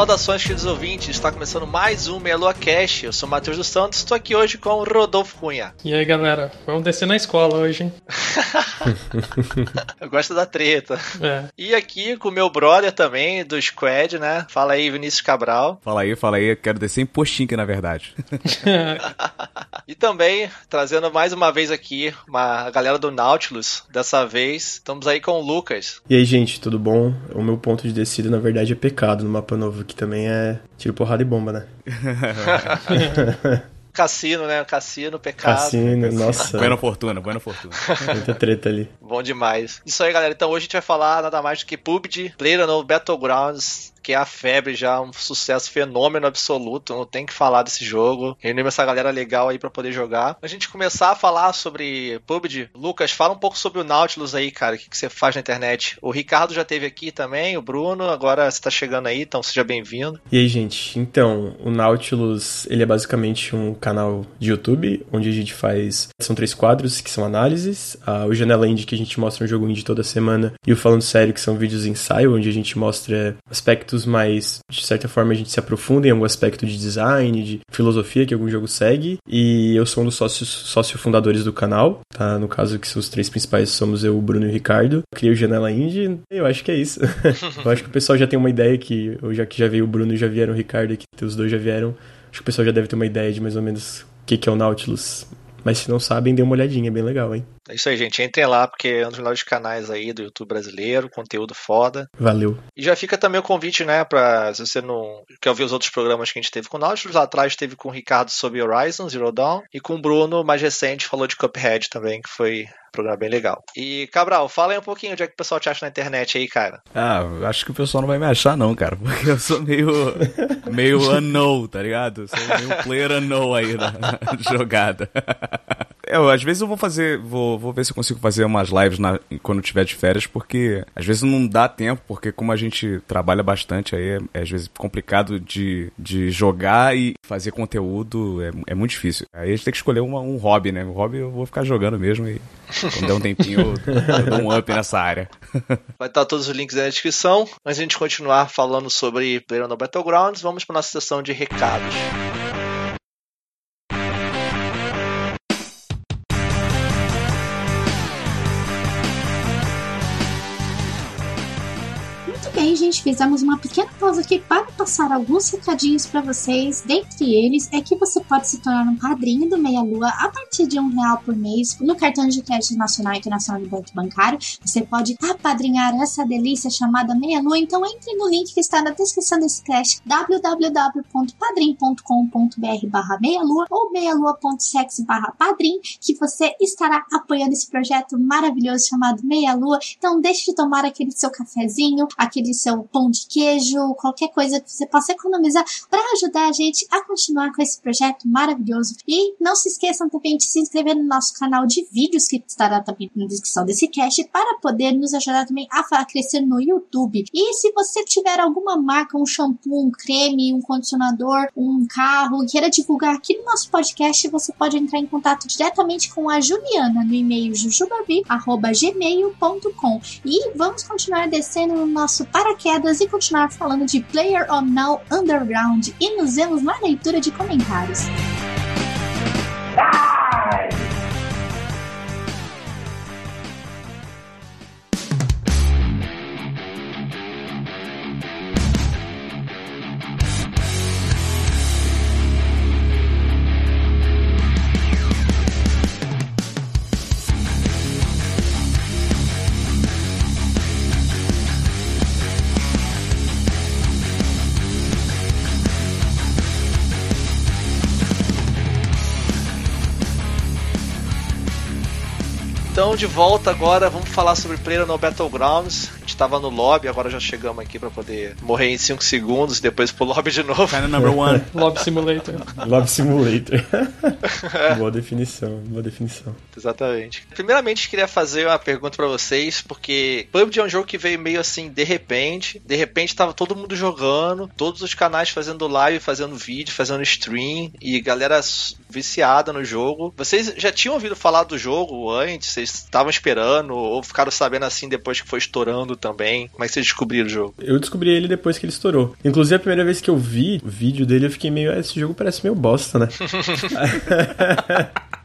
Saudações, queridos ouvintes. Está começando mais um Meia Cash. Eu sou o Matheus dos Santos. Estou aqui hoje com o Rodolfo Cunha. E aí, galera? Vamos descer na escola hoje, hein? Eu gosto da treta. É. E aqui com o meu brother também, do Squad, né? Fala aí, Vinícius Cabral. Fala aí, fala aí. Quero descer em postinho, na verdade. e também, trazendo mais uma vez aqui uma galera do Nautilus. Dessa vez, estamos aí com o Lucas. E aí, gente, tudo bom? O meu ponto de descida, na verdade, é pecado no mapa novo, que também é tiro, porrada e bomba, né? Cassino, né? Cassino, pecado. Cassino, nossa. Buena fortuna, buena fortuna. Muita treta ali. Bom demais. Isso aí, galera. Então hoje a gente vai falar nada mais do que PUBG, Player no Battlegrounds, que é a febre já, um sucesso fenômeno absoluto, não tem que falar desse jogo. Reunimos essa galera legal aí para poder jogar. A gente começar a falar sobre PUBG, Lucas, fala um pouco sobre o Nautilus aí, cara, o que, que você faz na internet. O Ricardo já teve aqui também, o Bruno, agora você tá chegando aí, então seja bem-vindo. E aí, gente, então, o Nautilus, ele é basicamente um canal de YouTube, onde a gente faz, são três quadros, que são análises, ah, o Janela Indie, que a gente mostra um jogo indie toda semana, e o Falando Sério, que são vídeos ensaio, onde a gente mostra aspectos mais, de certa forma, a gente se aprofunda em algum aspecto de design, de filosofia que algum jogo segue. E eu sou um dos sócios, sócio fundadores do canal, tá? No caso, que os três principais somos eu, o Bruno e o Ricardo. Criei o Janela Indie, eu acho que é isso. eu acho que o pessoal já tem uma ideia que, já que já veio o Bruno e já vieram o Ricardo, que os dois já vieram, acho que o pessoal já deve ter uma ideia de mais ou menos o que é o Nautilus. Mas se não sabem, dê uma olhadinha, é bem legal, hein? É isso aí, gente. Entrem lá, porque é um dos melhores canais aí do YouTube brasileiro, conteúdo foda. Valeu. E já fica também o convite, né, pra se você não quer ouvir os outros programas que a gente teve com o Nautilus, lá atrás teve com o Ricardo sobre Horizon, Zero Dawn, e com o Bruno, mais recente, falou de Cuphead também, que foi um programa bem legal. E, Cabral, fala aí um pouquinho onde é que o pessoal te acha na internet aí, cara. Ah, acho que o pessoal não vai me achar não, cara, porque eu sou meio meio unknown, tá ligado? Sou meio player unknown aí na, na jogada. Eu, às vezes eu vou fazer, vou, vou ver se eu consigo fazer umas lives na, quando tiver de férias, porque às vezes não dá tempo, porque como a gente trabalha bastante aí, é, é às vezes complicado de, de jogar e fazer conteúdo, é, é muito difícil. Aí a gente tem que escolher uma, um hobby, né? O hobby eu vou ficar jogando mesmo e quando der um tempinho eu, eu dou um up nessa área. Vai estar todos os links aí na descrição. De a gente continuar falando sobre Player Battlegrounds, vamos para nossa sessão de recados. Gente, fizemos uma pequena pausa aqui para passar alguns recadinhos para vocês. Dentre eles é que você pode se tornar um padrinho do Meia Lua a partir de um real por mês no cartão de crédito nacional e internacional do Banco Bancário. Você pode apadrinhar essa delícia chamada Meia Lua. Então entre no link que está na descrição desse cast www.padrim.com.br barra meia lua ou meialua.sex barra padrim que você estará apoiando esse projeto maravilhoso chamado Meia Lua. Então deixe de tomar aquele seu cafezinho, aquele seu pão de queijo, qualquer coisa que você possa economizar para ajudar a gente a continuar com esse projeto maravilhoso. E não se esqueçam também de se inscrever no nosso canal de vídeos que estará também na descrição desse cast para poder nos ajudar também a crescer no YouTube. E se você tiver alguma marca, um shampoo, um creme, um condicionador, um carro, queira divulgar aqui no nosso podcast, você pode entrar em contato diretamente com a Juliana no e-mail jujubavi@gmail.com. E vamos continuar descendo no nosso paraquedas e continuar falando de Player Now Underground e nos vemos na leitura de comentários. Então, de volta agora, vamos falar sobre Player no Battlegrounds. A gente tava no lobby, agora já chegamos aqui pra poder morrer em 5 segundos e depois pro lobby de novo. China number one. Lobby Simulator. Love Simulator. boa definição, boa definição. Exatamente. Primeiramente, queria fazer uma pergunta pra vocês, porque PUBG é um jogo que veio meio assim, de repente. De repente tava todo mundo jogando, todos os canais fazendo live, fazendo vídeo, fazendo stream, e galera viciada no jogo. Vocês já tinham ouvido falar do jogo antes? Vocês estavam esperando? Ou ficaram sabendo assim depois que foi estourando também? Como é que vocês descobriram o jogo? Eu descobri ele depois que ele estourou. Inclusive, a primeira vez que eu vi o vídeo dele, eu fiquei meio. "Ah, Esse jogo parece meio bosta, né?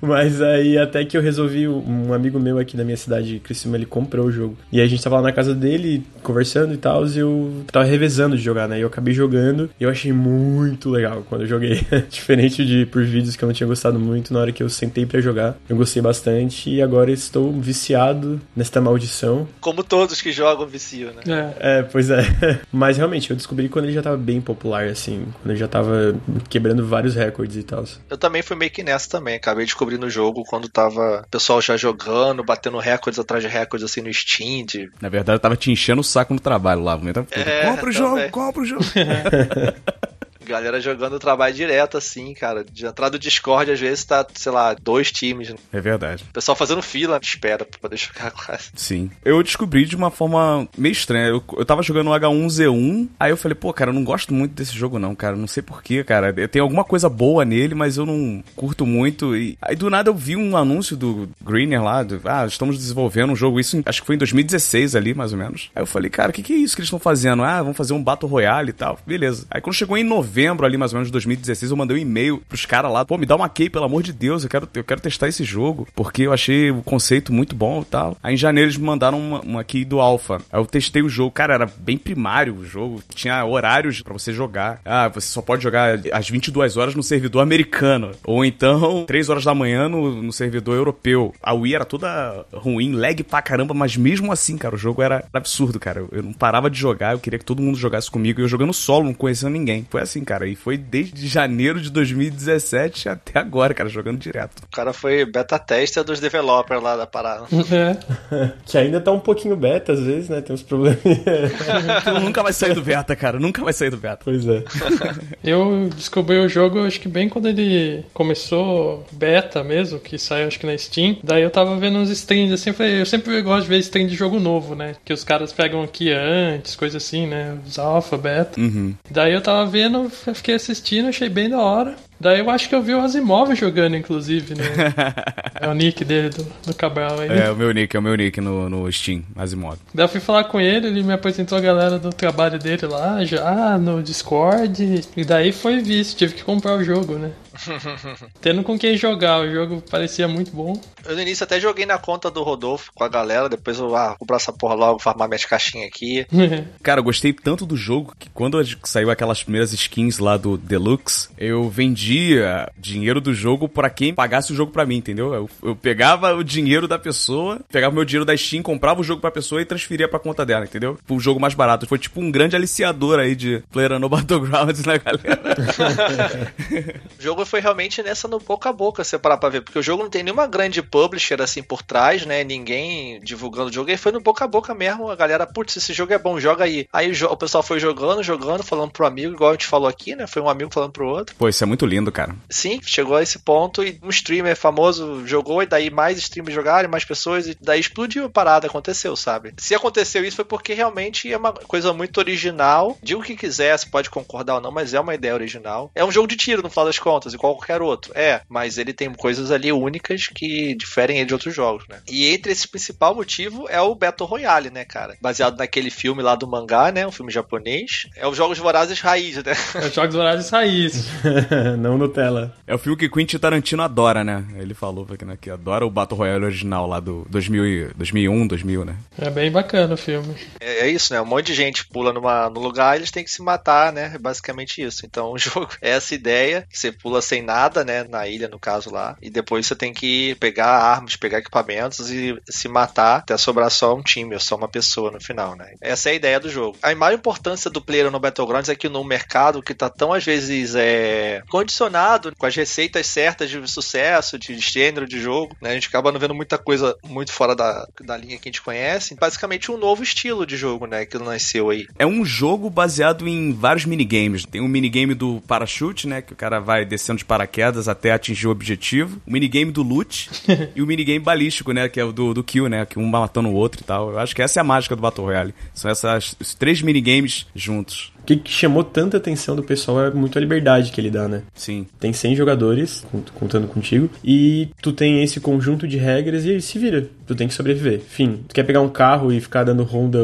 Mas aí, até que eu resolvi, um amigo meu aqui da minha cidade, Criciúma, ele comprou o jogo. E aí a gente tava lá na casa dele, conversando e tal, e eu tava revezando de jogar, né? E eu acabei jogando, e eu achei muito legal quando eu joguei. Diferente de por vídeos que eu não tinha gostado muito, na hora que eu sentei pra jogar, eu gostei bastante, e agora estou viciado nesta maldição. Como todos que jogam viciam, né? É. É, pois é. Mas realmente, eu descobri quando ele já tava bem popular, assim. Quando ele já tava quebrando vários recordes e tal. Eu também fui meio que nessa também. Acabei descobrindo o jogo quando tava o pessoal já jogando, batendo recordes atrás de recordes assim no Steam. De... Na verdade, eu tava te enchendo o saco no trabalho lá. Então, É, compra o jogo, compra o jogo. Galera jogando o trabalho direto, assim, cara. De entrar do Discord, às vezes tá, sei lá, dois times. né? É verdade. O pessoal fazendo fila espera pra poder jogar quase. Sim. Eu descobri de uma forma meio estranha. Eu, eu tava jogando o H1Z1, aí eu falei, pô, cara, eu não gosto muito desse jogo não, cara. Não sei porquê, cara. Tem alguma coisa boa nele, mas eu não curto muito. E aí do nada eu vi um anúncio do Greener lá, do, ah, estamos desenvolvendo um jogo, isso acho que foi em 2016 ali, mais ou menos. Aí eu falei, cara, o que, que é isso que eles estão fazendo? Ah, vamos fazer um Battle Royale e tal. Beleza. Aí quando chegou em novembro ali, mais ou menos, de 2016, eu mandei um e-mail pros caras lá, pô, me dá uma key, pelo amor de Deus, eu quero, eu quero testar esse jogo, porque eu achei o conceito muito bom e tal. Aí em janeiro eles me mandaram uma, uma key do Alpha. Aí eu testei o jogo, cara, era bem primário o jogo, tinha horários pra você jogar. Ah, você só pode jogar às 22 horas no servidor americano, ou então 3 horas da manhã no, no servidor europeu. A Wii era toda ruim, lag pra caramba, mas mesmo assim, cara, o jogo era absurdo, cara. Eu, eu não parava de jogar, eu queria que todo mundo jogasse comigo, e eu jogando solo, não conhecendo ninguém. Foi assim, cara, e foi desde janeiro de 2017 até agora, cara, jogando direto. O cara foi beta tester dos developers lá da parada. É. Que ainda tá um pouquinho beta às vezes, né? Tem uns problemas. Tu nunca vai sair do beta, cara, nunca vai sair do beta. pois é. Eu descobri o jogo, acho que bem quando ele começou beta mesmo, que saiu acho que na Steam. Daí eu tava vendo uns streams assim, eu falei, eu sempre gosto de ver stream de jogo novo, né? Que os caras pegam aqui antes, coisa assim, né? Os alpha, beta. Uhum. Daí eu tava vendo, fiquei assistindo, achei bem da hora. Daí eu acho que eu vi o Asimov jogando, inclusive, né? é o nick dele, do, do Cabral aí. É, o meu nick, é o meu nick no, no Steam, Asimov. Daí eu fui falar com ele, ele me apresentou a galera do trabalho dele lá, já no Discord. E daí foi visto, tive que comprar o jogo, né? Tendo com quem jogar, o jogo parecia muito bom. Eu no início até joguei na conta do Rodolfo com a galera, depois eu, ah, comprar essa porra logo, farmar minhas caixinhas aqui. Cara, eu gostei tanto do jogo que quando saiu aquelas primeiras skins lá do Deluxe, eu vendia dinheiro do jogo pra quem pagasse o jogo pra mim, entendeu? Eu, eu pegava o dinheiro da pessoa, pegava o meu dinheiro da Steam, comprava o jogo pra pessoa e transferia pra conta dela, entendeu? O jogo mais barato. Foi tipo um grande aliciador aí de Player no Battlegrounds, né, galera? O jogo foi realmente nessa no boca a boca, se você parar pra ver, porque o jogo não tem nenhuma grande publisher assim por trás, né? Ninguém divulgando o jogo, e foi no boca a boca mesmo. A galera, putz, esse jogo é bom, joga aí. Aí o, o pessoal foi jogando, jogando, falando pro amigo, igual a gente falou aqui, né? Foi um amigo falando pro outro. Pô, isso é muito lindo, cara. Sim, chegou a esse ponto e um streamer famoso jogou, e daí mais streamers jogaram, mais pessoas, e daí explodiu a parada, aconteceu, sabe? Se aconteceu isso foi porque realmente é uma coisa muito original. Diga o que quiser, você pode concordar ou não, mas é uma ideia original. É um jogo de tiro, no final das contas, igual qualquer outro. É, mas ele tem coisas ali únicas que diferem ele de outros jogos, né? E entre esse principal motivo é o Battle Royale, né, cara? Baseado naquele filme lá do mangá, né? Um filme japonês. É os Jogos Vorazes Raiz, né? É os Jogos Vorazes Raiz. Não Nutella. É o filme que Quentin Tarantino adora, né? Ele falou aqui, né, que adora o Battle Royale original lá do 2000, e- 2001, 2000, né? É bem bacana o filme. É, é isso, né? Um monte de gente pula numa, no lugar e eles têm que se matar, né? É basicamente isso. Então o jogo é essa ideia, que você pula sem nada, né? Na ilha, no caso lá. E depois você tem que pegar armas, pegar equipamentos e se matar até sobrar só um time, ou só uma pessoa no final, né? Essa é a ideia do jogo. A maior importância do player no Battlegrounds é que no mercado que tá tão, às vezes, é decepcionado com as receitas certas de sucesso, de gênero de jogo, né? A gente acaba não vendo muita coisa muito fora da, da linha que a gente conhece. Basicamente um novo estilo de jogo, né? Que nasceu aí. É um jogo baseado em vários minigames. Tem um minigame do parachute, né? Que o cara vai descendo de paraquedas até atingir o objetivo. O minigame do loot e o minigame balístico, né? Que é o do, do kill, né? Que um matando o outro e tal. Eu acho que essa é a mágica do Battle Royale. São essas, esses três minigames juntos. O que chamou tanta atenção do pessoal é muito a liberdade que ele dá, né? Sim. Tem 100 jogadores, contando contigo, e tu tem esse conjunto de regras e ele se vira. Tu tem que sobreviver. Fim. Tu quer pegar um carro e ficar dando ronda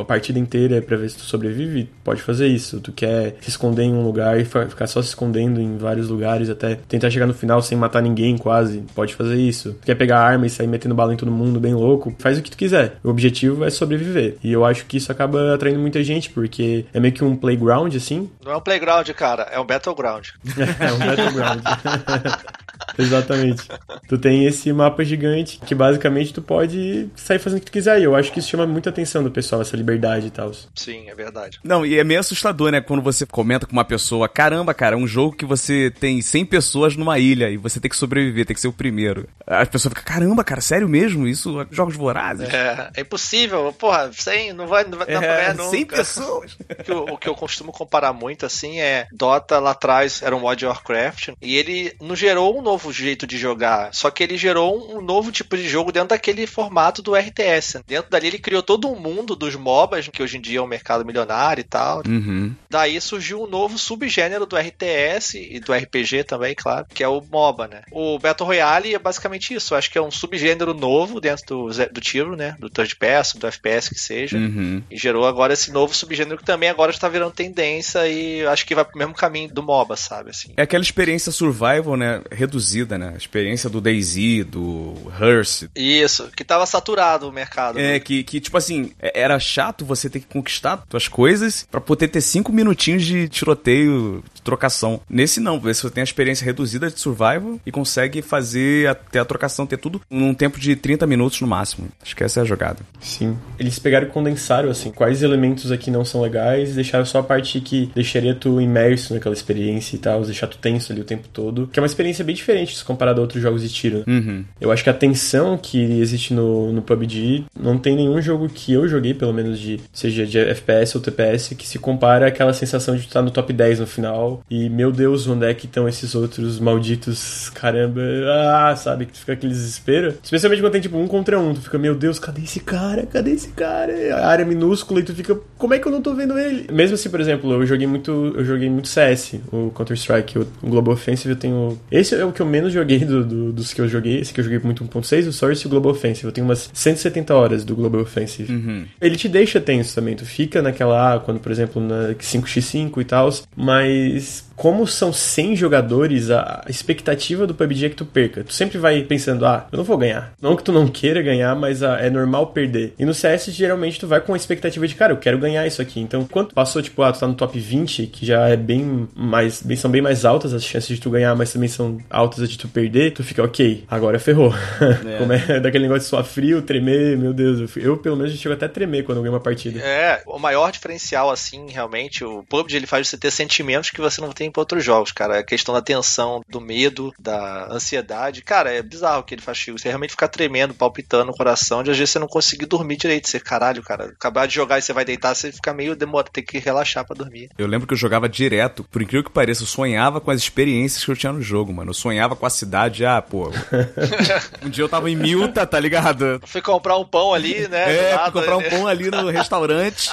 a partida inteira pra ver se tu sobrevive? Pode fazer isso. Tu quer se esconder em um lugar e ficar só se escondendo em vários lugares até tentar chegar no final sem matar ninguém quase? Pode fazer isso. Tu quer pegar arma e sair metendo bala em todo mundo bem louco? Faz o que tu quiser. O objetivo é sobreviver. E eu acho que isso acaba atraindo muita gente, porque é meio que um playground, assim. Não é um playground, cara, é um battleground. é um battleground. Exatamente. Tu tem esse mapa gigante que basicamente tu pode sair fazendo o que tu quiser. E eu acho que isso chama muita atenção do pessoal, essa liberdade e tal. Sim, é verdade. Não, e é meio assustador, né? Quando você comenta com uma pessoa, caramba, cara, é um jogo que você tem 100 pessoas numa ilha e você tem que sobreviver, tem que ser o primeiro. A pessoa fica, caramba, cara, sério mesmo? Isso, jogos vorazes? É, é impossível. Porra, 100, não vai, não vai, é, ganhar nunca. 100 pessoas. o, que eu, o que eu costumo comparar muito, assim, é Dota lá atrás era um mod Warcraft e ele não gerou um novo jeito de jogar, só que ele gerou um novo tipo de jogo dentro daquele formato do RTS. Dentro dali ele criou todo um mundo dos MOBAs, que hoje em dia é um mercado milionário e tal. Uhum. Daí surgiu um novo subgênero do RTS e do RPG também, claro, que é o MOBA, né? O Battle Royale é basicamente isso. Eu acho que é um subgênero novo dentro do, do tiro, né? Do third person, do FPS que seja. Uhum. E gerou agora esse novo subgênero que também agora está virando tendência e acho que vai pro mesmo caminho do MOBA, sabe? Assim. É aquela experiência survival, né? Reduzida, né? A experiência do DayZ, do Hearst. Isso, que tava saturado o mercado. É, né? que, que, tipo assim, era chato você ter que conquistar suas coisas para poder ter cinco minutinhos de tiroteio, de trocação. Nesse não, você tem a experiência reduzida de survival e consegue fazer até a trocação, ter tudo num tempo de 30 minutos no máximo. Acho que essa é a jogada. Sim. Eles pegaram e condensaram, assim, quais elementos aqui não são legais, deixaram só a parte que deixaria tu imerso naquela experiência e tal, deixar tu tenso ali o tempo todo, que é uma experiência bem diferente se comparado a outros jogos de tiro. Uhum. Eu acho que a tensão que existe no, no PUBG não tem nenhum jogo que eu joguei, pelo menos de seja de FPS ou TPS, que se compara àquela sensação de estar no top 10 no final e, meu Deus, onde é que estão esses outros malditos, caramba, ah, sabe, que tu fica aquele desespero. Especialmente quando tem tipo um contra um, tu fica, meu Deus, cadê esse cara? Cadê esse cara? A área minúscula e tu fica, como é que eu não tô vendo ele? Mesmo assim, por exemplo, eu joguei muito, eu joguei muito CS, o Counter-Strike, o Global Offensive eu tenho... Esse é o que eu menos joguei do, do, dos que eu joguei, esse que eu joguei muito 1.6, o Source e o Global Offensive. Eu tenho umas 170 horas do Global Offensive. Uhum. Ele te deixa tenso também, tu fica naquela, ah, quando, por exemplo, na 5x5 e tal, mas Peace. Como são 100 jogadores, a expectativa do PUBG é que tu perca. Tu sempre vai pensando, ah, eu não vou ganhar. Não que tu não queira ganhar, mas ah, é normal perder. E no CS, geralmente, tu vai com a expectativa de, cara, eu quero ganhar isso aqui. Então, quando passou, tipo, ah, tu tá no top 20, que já é bem mais, bem, são bem mais altas as chances de tu ganhar, mas também são altas as de tu perder, tu fica, ok, agora ferrou. É. Como é daquele negócio de suar frio, tremer, meu Deus. Eu, eu pelo menos, chego até a tremer quando eu ganho uma partida. É, o maior diferencial, assim, realmente, o PUBG, ele faz você ter sentimentos que você não tem para outros jogos, cara. A questão da tensão, do medo, da ansiedade. Cara, é bizarro que ele faz Você realmente ficar tremendo, palpitando no coração, de às vezes você não conseguir dormir direito. Você, caralho, cara, acabar de jogar e você vai deitar, você fica meio demora, tem que relaxar para dormir. Eu lembro que eu jogava direto, por incrível que pareça, eu sonhava com as experiências que eu tinha no jogo, mano. Eu sonhava com a cidade, ah, pô. um dia eu tava em Milta, tá ligado? Fui comprar um pão ali, né? É, fui comprar um pão ali no restaurante.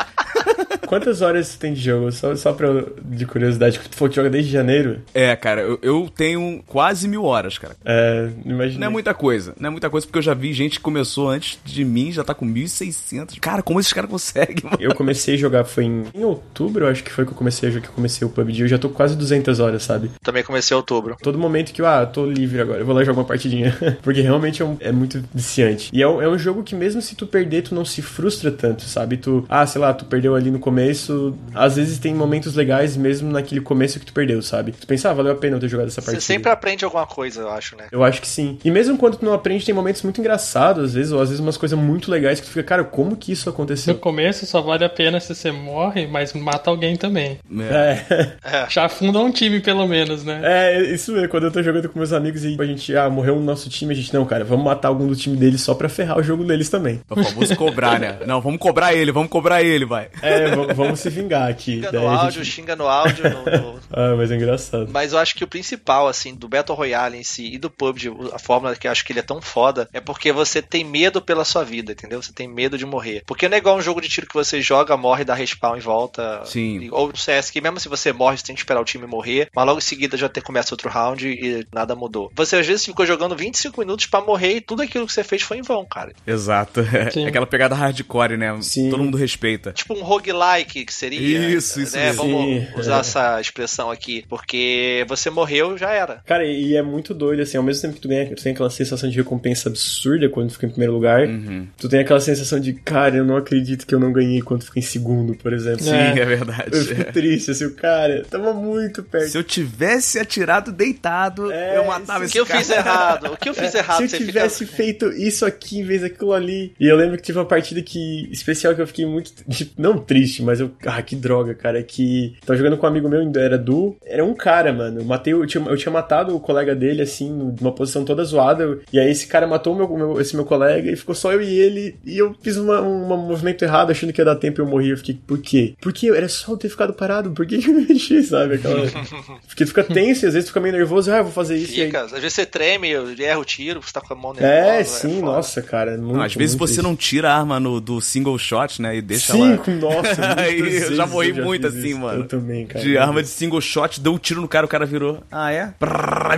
Quantas horas você tem de jogo? Só, só pra, de curiosidade, que tu falou que joga desde janeiro? É, cara, eu, eu, tenho quase mil horas, cara. É, imagina. Não é muita coisa, não é muita coisa, porque eu já vi gente que começou antes de mim, já tá com 1.600. Cara, como esses caras conseguem, mano? Eu comecei a jogar, foi em, em outubro, eu acho que foi que eu comecei a jogar, que eu comecei o PUBG, eu já tô quase 200 horas, sabe? Também comecei em outubro. Todo momento que eu, ah, tô livre agora, eu vou lá jogar uma partidinha. porque realmente é, um, é muito viciante. E é um, é um jogo que mesmo se tu perder, tu não se frustra tanto, sabe? Tu, ah, sei lá, tu perdeu ali no começo começo, às vezes tem momentos legais mesmo naquele começo que tu perdeu, sabe? Tu pensa, ah, valeu a pena eu ter jogado essa Você partida. sempre aprende alguma coisa, eu acho, né? Eu acho que sim. E mesmo quando tu não aprende, tem momentos muito engraçados, às vezes, ou às vezes umas coisas muito legais que tu fica, cara, como que isso No aconteceu? começo só vale a pena se você morre, mas mata alguém também. É, Já afunda um time, pelo menos, né? é, isso mesmo. Quando eu tô jogando com meus amigos e a gente, ah, morreu no nosso time, a gente, não, cara, vamos matar algum do time deles só pra ferrar o jogo deles também. O famoso cobrar, né? Não, vamos cobrar ele, vamos cobrar ele, vai. É, vamos se vingar aqui. Xinga Daí no áudio, gente- xinga no áudio. no- no- Ah, mas é engraçado. Mas eu acho que o principal, assim, do Battle Royale em si e do PUBG, a fórmula que eu acho que ele é tão foda, é porque você tem medo pela sua vida, entendeu? Você tem medo de morrer. Porque não é igual um jogo de tiro que você joga, morre, dá respawn em volta. Sim. E- Ou no CS, que mesmo se você morre, você tem que esperar o time morrer, mas logo em seguida já tem, começa outro round e nada mudou. Você às vezes ficou jogando 25 minutos pra morrer e tudo aquilo que você fez foi em vão, cara. Exato. É Sim. aquela pegada hardcore, né? Sim. Todo mundo respeita. Tipo um roguelike, que seria. Isso, isso né? mesmo. Vamos Sim. usar essa expressão aqui. Porque você morreu, já era. Cara, e é muito doido, assim, ao mesmo tempo que tu, ganha, tu tem aquela sensação de recompensa absurda quando tu fica em primeiro lugar, Uhum. tu tem aquela sensação de, cara, eu não acredito que eu não ganhei quando fiquei em segundo, por exemplo. Sim, É. é, verdade. Eu fico triste, assim, o cara, tava muito perto. Se eu tivesse atirado deitado, É, eu matava O esse que eu cara. fiz errado? O que eu fiz errado? Se eu fica- tivesse feito isso aqui em vez daquilo ali. E eu lembro que tive uma partida que especial que eu fiquei muito. tipo, Não triste, mas eu. Ah, que droga, cara. Que. Tava jogando com um amigo meu, era Era um cara, mano. Eu matei. Eu tinha, eu tinha matado o colega dele, assim, numa posição toda zoada. E aí esse cara matou meu, meu- esse meu colega e ficou só eu e ele. E eu fiz uma- um movimento errado, achando que ia dar tempo e eu morri. Eu fiquei, por quê? Porque era só eu ter ficado parado. Por que que eu me mexi, sabe? Aquela. Porque tu fica tenso e às vezes tu fica meio nervoso. Ah, eu vou fazer isso. aí- Fica. Às vezes você treme, erra o tiro, você tá com a mão nervosa. É, sim, foda. nossa, cara. Muito, Não, às vezes muito você isso. não tira a arma no, do single shot, né? E deixa Sim, lá. com- nossa. Aí, eu já morri muito assim, isso. mano. Eu também, cara. De arma de single shot, deu um tiro no cara, o cara virou. Ah, é?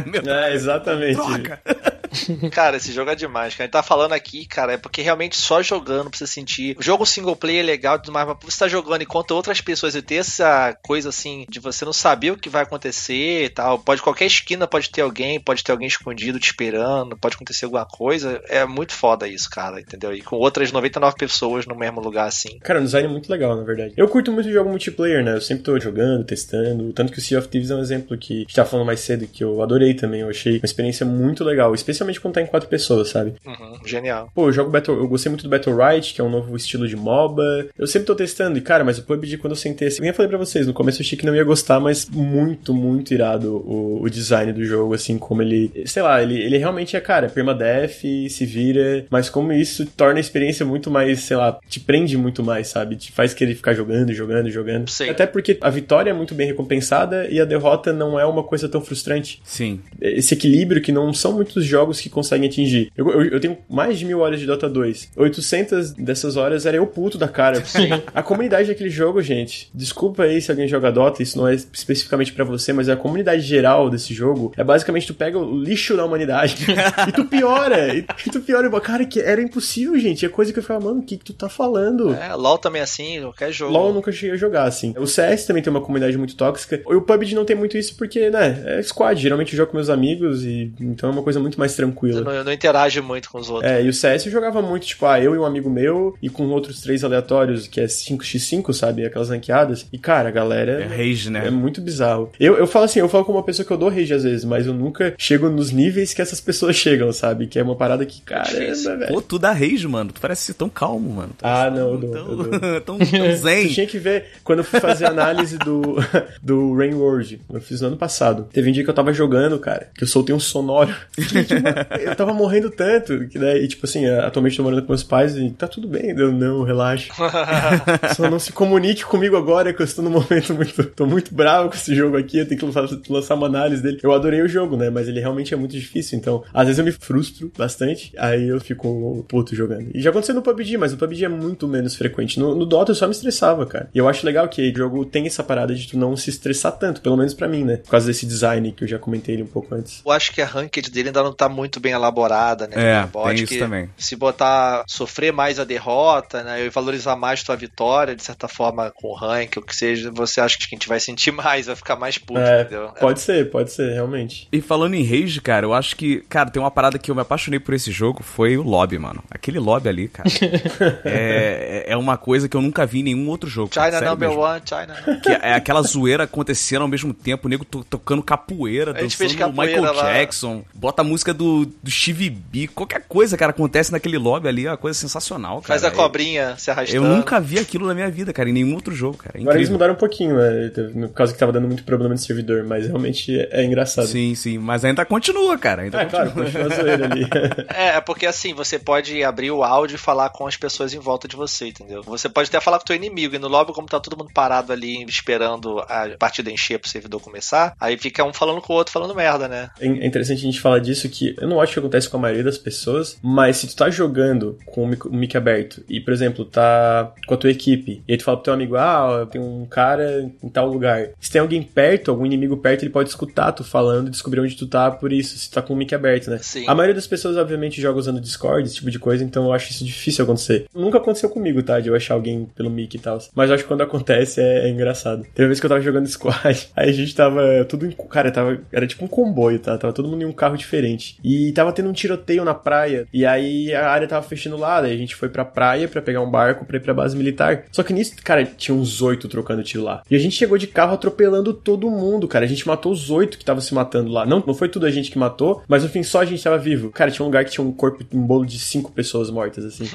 Meu É, exatamente. Cara, esse jogo é demais, cara. A gente tá falando aqui, cara, é porque realmente só jogando pra você sentir. O jogo single player é legal e tudo mais, mas você tá jogando enquanto outras pessoas e ter essa coisa assim de você não saber o que vai acontecer e tal. Pode qualquer esquina pode ter alguém, pode ter alguém escondido te esperando, pode acontecer alguma coisa. É muito foda isso, cara, entendeu? E com outras 99 pessoas no mesmo lugar assim. Cara, um design muito legal, na verdade. Eu curto muito jogo multiplayer, né? Eu sempre tô jogando, testando. Tanto que o Sea of Thieves é um exemplo que a gente tava falando mais cedo, que eu adorei também. Eu achei uma experiência muito legal, especialmente quando tá em quatro pessoas, sabe? Uhum, genial. Pô, eu jogo Battle. Eu gostei muito do Battle Right, que é um novo estilo de MOBA. Eu sempre tô testando. E, cara, mas o PUBG, quando eu sentei assim, eu nem falei pra vocês, no começo eu achei que não ia gostar, mas muito, muito irado o, o design do jogo, assim, como ele. Sei lá, ele, ele realmente é, cara, permadeath, se vira, mas como isso torna a experiência muito mais, sei lá, te prende muito mais, sabe? Te faz querer ficar jogando, jogando, jogando. Sim. Até porque a vitória é muito bem recompensada e a derrota não é uma coisa tão frustrante Sim. esse equilíbrio que não são muitos jogos que conseguem atingir. Eu, eu, eu tenho mais de mil horas de Dota 2. 800 dessas horas era eu puto da cara. a comunidade daquele jogo, gente, desculpa aí se alguém joga Dota, isso não é especificamente pra você, mas a comunidade geral desse jogo é basicamente tu pega o lixo da humanidade e tu piora. E, e tu piora. Cara, que era impossível, gente. É coisa que eu ficava, mano, o que, que tu tá falando? É, LOL também é assim, qualquer jogo. LoL eu nunca cheguei a jogar, assim. O CS também tem uma comunidade muito tóxica. E o PUBG não tem muito isso porque, né, é squad. Geralmente eu jogo com meus amigos e então é uma coisa muito mais tranquila. não, eu não interajo muito com os outros. É, e o CS eu jogava muito, tipo, ah, eu e um amigo meu e com outros três aleatórios, que é 5x5, sabe? Aquelas ranqueadas. E, cara, a galera. É rage, né? É muito bizarro. Eu, eu falo assim, eu falo como uma pessoa que eu dou rage às vezes, mas eu nunca chego nos níveis que essas pessoas chegam, sabe? Que é uma parada que, caramba, velho. Pô, tu dá rage, mano. Tu parece ser tão calmo, mano. Tu Ah, não, eu tão, dou, tão, eu dou. tão, tão Tu zen. tinha que ver quando eu fui fazer a análise do, do Rain World. Eu fiz no ano passado. Teve um dia que eu tava jogando, cara, que eu soltei um sonoro. Gente, eu tava morrendo tanto. Que daí, tipo assim, atualmente tô morando com meus pais e tá tudo bem. Eu, não, relaxa. Só não se comunique comigo agora, que eu estou num momento muito. tô muito bravo com esse jogo aqui. Eu tenho que lançar, lançar uma análise dele. Eu adorei o jogo, né? Mas ele realmente é muito difícil. Então, às vezes eu me frustro bastante. Aí eu fico puto jogando. E já aconteceu no PUBG, mas no PUBG é muito menos frequente. No, no Dota eu só me estressava, cara. E eu acho legal que o jogo tem essa parada de tu não se estressar tanto, pelo menos pra mim, né? Por causa desse design que eu já comentei ele um pouco antes. Eu acho que a ranked dele ainda não tá muito bem elaborada, né? É, bot, tem isso que também. Se botar, sofrer mais a derrota, né? E valorizar mais tua vitória, de certa forma, com o rank, ou o que seja, você acha que a gente vai sentir mais, vai ficar mais puto, É, entendeu? pode ser, pode ser, realmente. E falando em rage, cara, eu acho que, cara, tem uma parada que eu me apaixonei por esse jogo, foi o lobby, mano. Aquele lobby ali, cara. é, é uma coisa que eu nunca vi em nenhum outro jogo. cara, China sério number mesmo. one, China. Que é aquela zoeira acontecendo ao mesmo tempo, o nego to- tocando capoeira, A gente fez dançando capoeira Michael lá. Jackson, bota a música do, do Stevie B, qualquer coisa, cara, acontece naquele lobby ali, é uma coisa sensacional, cara. Faz a É- cobrinha se arrastando. Eu nunca vi aquilo na minha vida, cara, em nenhum outro jogo, cara. É Agora eles mudaram um pouquinho, né? Por causa que tava dando muito problema de servidor, mas realmente é engraçado. Sim, sim, mas ainda continua, cara. Ainda É, claro, continua. continua a zoeira ali. É, é porque assim, você pode abrir o áudio e falar com as pessoas em volta de você, entendeu? Você pode até falar com o teu inimigo, e no lobby, como tá todo mundo parado ali, esperando a partida encher pro servidor começar, aí fica um falando com o outro, falando merda, né? É interessante a gente falar disso que eu não acho que acontece com a maioria das pessoas, mas se tu tá jogando com o mic- o mic aberto e, por exemplo, tá com a tua equipe, e aí tu fala pro teu amigo, ah, tem um cara em tal lugar. Se tem alguém perto, algum inimigo perto, ele pode escutar tu falando e descobrir onde tu tá por isso, se tu tá com o mic aberto, né? Sim. A maioria das pessoas, obviamente, joga usando Discord, esse tipo de coisa, então eu acho isso difícil acontecer. Nunca aconteceu comigo, tá? De eu achar alguém pelo mic e tal. Mas eu acho que quando acontece é, é engraçado. Teve uma vez que eu tava jogando squad, aí a gente tava tudo em. Cara, tava, era tipo um comboio, tá? Tava todo mundo em um carro diferente. E tava tendo um tiroteio na praia. E aí a área tava fechando lá, daí a gente foi pra praia pra pegar um barco pra ir pra base militar. Só que nisso, cara, tinha uns oito trocando tiro lá. E a gente chegou de carro atropelando todo mundo, cara. A gente matou os oito que estavam se matando lá. Não, não foi tudo a gente que matou, mas no fim só a gente tava vivo. Cara, tinha um lugar que tinha um corpo, um bolo de cinco pessoas mortas, assim.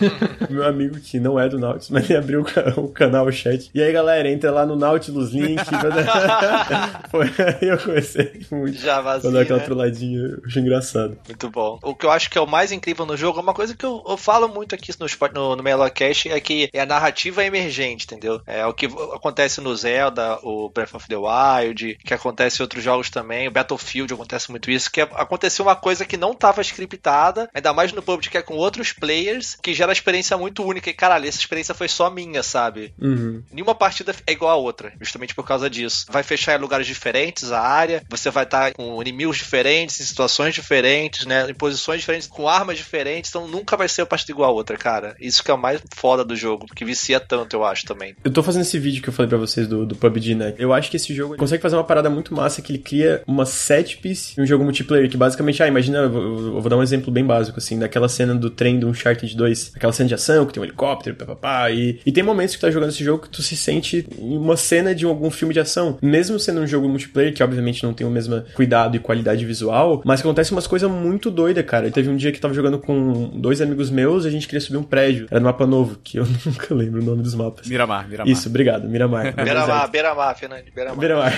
Meu amigo, que não é do Nautilus, mas ele abriu o, ca- o canal, o chat. E aí, galera, entra lá no Nautilus Link. foi aí eu comecei muito. Já vazio, dar aquela né? trolladinha, acho engraçado. Muito bom. O que eu acho que é o mais incrível no jogo, é uma coisa que eu, eu falo muito aqui no, no, no Melocast, é que é a narrativa emergente, entendeu? É o que acontece no Zelda, o Breath of the Wild, que acontece em outros jogos também, o Battlefield acontece muito isso, que é- aconteceu uma coisa que não estava scriptada, ainda mais no PUBG, que é com outros players, que gera uma experiência muito única. E caralho, essa experiência foi só minha, sabe? Uhum. Nenhuma partida é igual a outra, justamente por causa disso. Vai fechar em lugares diferentes a área, você vai estar com inimigos diferentes, em situações diferentes, né? Em posições diferentes, com armas diferentes, então nunca vai ser uma partida igual a outra, cara. Isso que é o mais foda do jogo, porque vicia tanto, eu acho também. Eu tô fazendo esse vídeo que eu falei pra vocês do, do PUBG, né? Eu acho que esse jogo consegue fazer uma parada muito massa que ele cria uma set piece um jogo multiplayer, que basicamente, ah, imagina, eu vou, eu vou dar um exemplo bem básico, assim, daquela cena do trem do Uncharted 2, aquela cena de ação que tem um helicóptero, papapá, e, e tem momentos que tu tá jogando esse jogo que tu se sente em uma cena de algum filme de ação, mesmo sendo um jogo multiplayer, que obviamente não tem o mesmo cuidado e qualidade visual, mas que acontece umas coisas muito doidas, cara. Teve um dia que eu tava jogando com dois amigos meus e a gente queria subir um prédio, era no mapa novo, que eu nunca lembro o nome dos mapas. Miramar, Miramar. Isso, obrigado, Miramar. Beira-mar, beira-mar, Fernando, beira-mar. Miramar.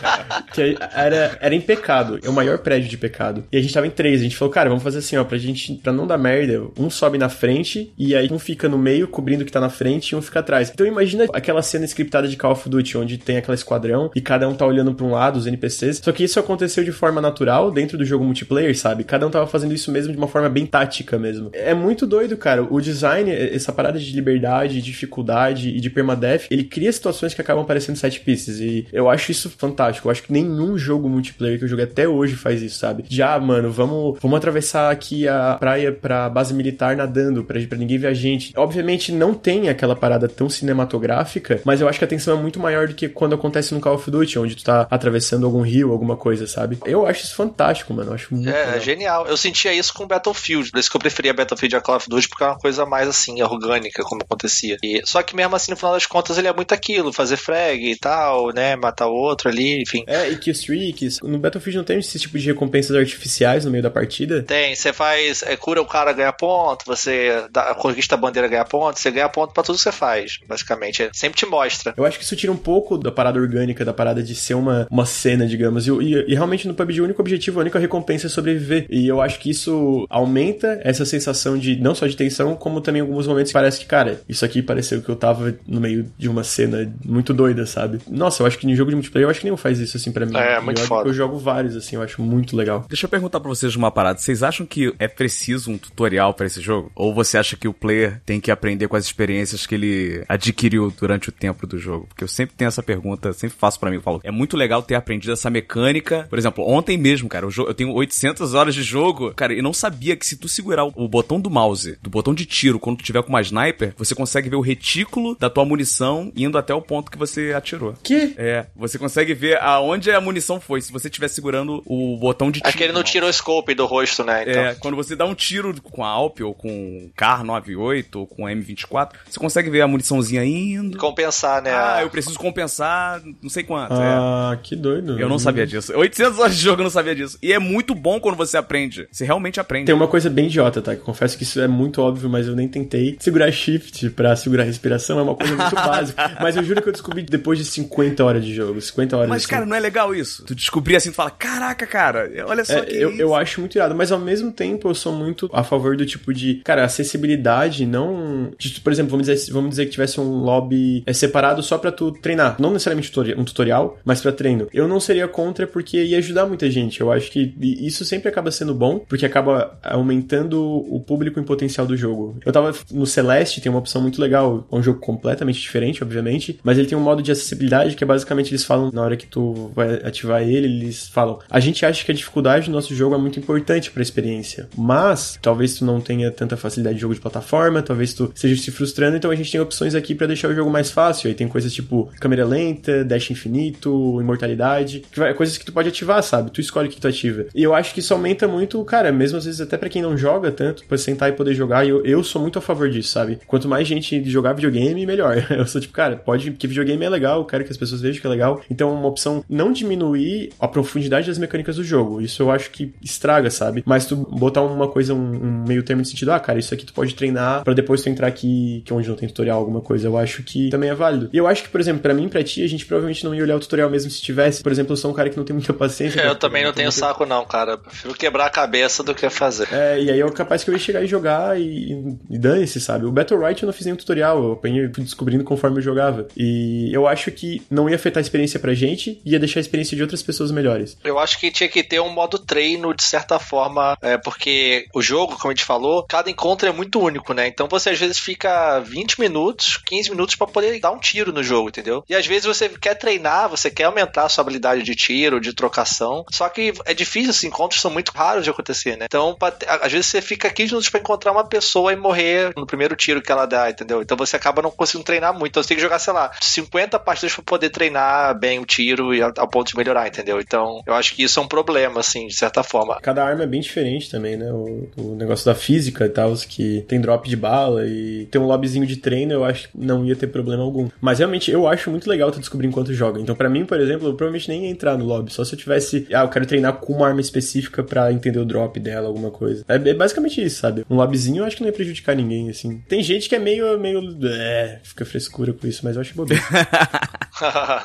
que aí era, era em pecado. É o maior prédio de pecado. E a gente tava em três. A gente falou, cara, vamos fazer assim, ó, pra gente, pra não dar merda, um sobe na frente e aí um fica no meio, cobrindo o que tá na frente e um fica atrás. Então imagina aquela cena scriptada de Call of Duty, onde tem aquela esquadrão e cada um tá olhando pra um lado, os NPCs. Só que isso aconteceu de forma natural dentro do jogo multiplayer, sabe? Cada um tava fazendo isso mesmo de uma forma bem tática mesmo. É muito doido, cara. O design, essa parada de liberdade, dificuldade e de permadeath, ele cria situações que acabam parecendo set pieces. E eu acho isso fantástico. Eu acho que nenhum jogo multiplayer que eu joguei até hoje faz isso, sabe? Já, mano, vamos, vamos atravessar aqui a praia pra base militar nadando, pra, pra ninguém ver a gente. Obviamente não tem aquela parada tão cinematográfica, mas eu acho que a tensão é muito maior do que quando acontece no Call of Duty, onde tu tá atravessando algum rio, alguma coisa, sabe? Eu acho isso fantástico, mano. Eu acho muito É, legal. genial. Eu sentia isso com Battlefield, por isso que eu preferia Battlefield a Call of Duty, porque é uma coisa mais assim, orgânica, como acontecia. E, só que mesmo assim, no final das contas, ele é muito aquilo, fazer frag e tal, né? Matar o outro ali, enfim. É, e killstreaks. No Battlefield não tem esse tipo de recompensas artificiais no meio da partida? Tem, você faz, é, cura o cara, ganha ponto, você dá, conquista a bandeira, ganha ponto, você ganha ponto pra tudo que você faz, basicamente. É, sempre te mostra. Eu acho que isso tira um pouco da parada orgânica, da parada de ser uma, uma cena, digamos. E, e- e realmente no PUBG o único objetivo, a única recompensa é sobreviver. E eu acho que isso aumenta essa sensação de, não só de tensão, como também em alguns momentos parece que, cara, isso aqui pareceu que eu tava no meio de uma cena muito doida, sabe? Nossa, eu acho que em jogo de multiplayer, eu acho que nenhum faz isso assim pra mim. É, E muito eu, foda. Eu jogo vários, assim, eu acho muito legal. Deixa eu perguntar pra vocês uma parada. Vocês acham que é preciso um tutorial pra esse jogo? Ou você acha que o player tem que aprender com as experiências que ele adquiriu durante o tempo do jogo? Porque eu sempre tenho essa pergunta, sempre faço pra mim. Eu falo, é muito legal ter aprendido essa mecânica. Por exemplo, ontem mesmo, cara, eu tenho 800 horas de jogo, cara, e não sabia que se tu segurar o botão do mouse, do botão de tiro, quando tu tiver com uma sniper, você consegue ver o retículo da tua munição indo até o ponto que você atirou. Que? É, você consegue ver aonde a munição foi, se você estiver segurando o botão de tiro. Aquele não tirou o scope do rosto, né? Então. É, quando você dá um tiro com a Alp ou com Car 98 ou com M24, você consegue ver a muniçãozinha indo. Compensar, né? Ah, eu preciso compensar não sei quanto. Ah, é. que doido. Eu não sabia disso. 800 horas de jogo eu não sabia disso. E é muito bom quando você aprende. Você realmente aprende. Tem uma coisa bem idiota, tá? Que confesso que isso é muito óbvio, mas eu nem tentei. Segurar shift pra segurar a respiração é uma coisa muito básica. Mas eu juro que eu descobri depois de 50 horas de jogo. 50 horas Mas, cara, não é legal isso? Tu descobrir assim, tu fala, caraca, cara, olha só É, que eu, isso. eu acho muito irado, mas ao mesmo tempo eu sou muito a favor do tipo de, cara, acessibilidade, não. de, por exemplo, vamos dizer, vamos dizer que tivesse um lobby é, separado só pra tu treinar. Não necessariamente um tutorial, mas pra treino. Eu não seria contra porque ia ajudar muita gente. Eu acho que e isso sempre acaba sendo bom, porque acaba aumentando o público em potencial do jogo. Eu tava no Celeste, tem uma opção muito legal, é um jogo completamente diferente, obviamente, mas ele tem um modo de acessibilidade que é basicamente eles falam na hora que tu vai ativar ele, eles falam: "A gente acha que a dificuldade do nosso jogo é muito importante pra experiência, mas talvez tu não tenha tanta facilidade de jogo de plataforma, talvez tu esteja se frustrando, então a gente tem opções aqui pra deixar o jogo mais fácil. Aí tem coisas tipo câmera lenta, dash infinito, imortalidade, que vai, coisas que tu pode ativar, sabe? Tu escolhe o que tu ativa. E eu acho que isso aumenta muito, cara, mesmo às vezes até pra quem não joga tanto, pra sentar e poder jogar, e eu, eu sou muito a favor disso, sabe? Quanto mais gente jogar videogame, melhor. Eu sou tipo, cara, pode, que videogame é legal, eu quero que as pessoas vejam que é legal. Então, uma opção não diminuir a profundidade das mecânicas do jogo. Isso eu acho que estraga, sabe? Mas tu botar uma coisa, um, um meio termo de sentido, ah, cara, isso aqui tu pode treinar pra depois tu entrar aqui, que é onde não tem tutorial, alguma coisa, eu acho que também é válido. E eu acho que, por exemplo, pra mim, pra ti, a gente provavelmente não ia olhar o tutorial mesmo se tivesse. Por exemplo, eu sou um cara que não tem muita paciência. Eu também não pra tenho saco, não, cara. Eu Prefiro quebrar a cabeça do que fazer. É, e aí eu capaz que eu ia chegar e jogar e, e dane-se, sabe? O Battle Right eu não fiz nenhum tutorial, eu apanhei, descobrindo conforme eu jogava. E eu acho que não ia afetar a experiência pra gente, ia deixar a experiência de outras pessoas melhores. Eu acho que tinha que ter um modo treino, de certa forma, é, porque o jogo, como a gente falou, cada encontro é muito único, né? Então você às vezes fica 20 minutos, 15 minutos pra poder dar um tiro no jogo, entendeu? E às vezes você quer treinar, você quer aumentar a sua habilidade de tiro, de trocação, só que é difícil, esses encontros são muito raros de acontecer, né? Então, pra às vezes você fica 15 minutos pra encontrar uma pessoa e morrer no primeiro tiro que ela dá, entendeu? Então você acaba não conseguindo treinar muito. Então você tem que jogar, sei lá, 50 partidas pra poder treinar bem o tiro e ao, ponto de melhorar, entendeu? Então, eu acho que isso é um problema, assim, de certa forma. Cada arma é bem diferente também, né? O, o negócio da física e tal, os que tem drop de bala e tem um lobbyzinho de treino, eu acho que não ia ter problema algum. Mas realmente, eu acho muito legal tu descobrir enquanto joga. Então, pra mim, por exemplo, eu provavelmente nem ia entrar no lobby, só se eu tivesse, ah, eu quero treinar com uma arma específica pra entender o drop dela, alguma coisa. É, é basicamente isso, sabe? Um lobbyzinho eu acho que não ia prejudicar ninguém, assim. Tem gente que é meio, meio, é, fica frescura com isso, mas eu acho bobeira.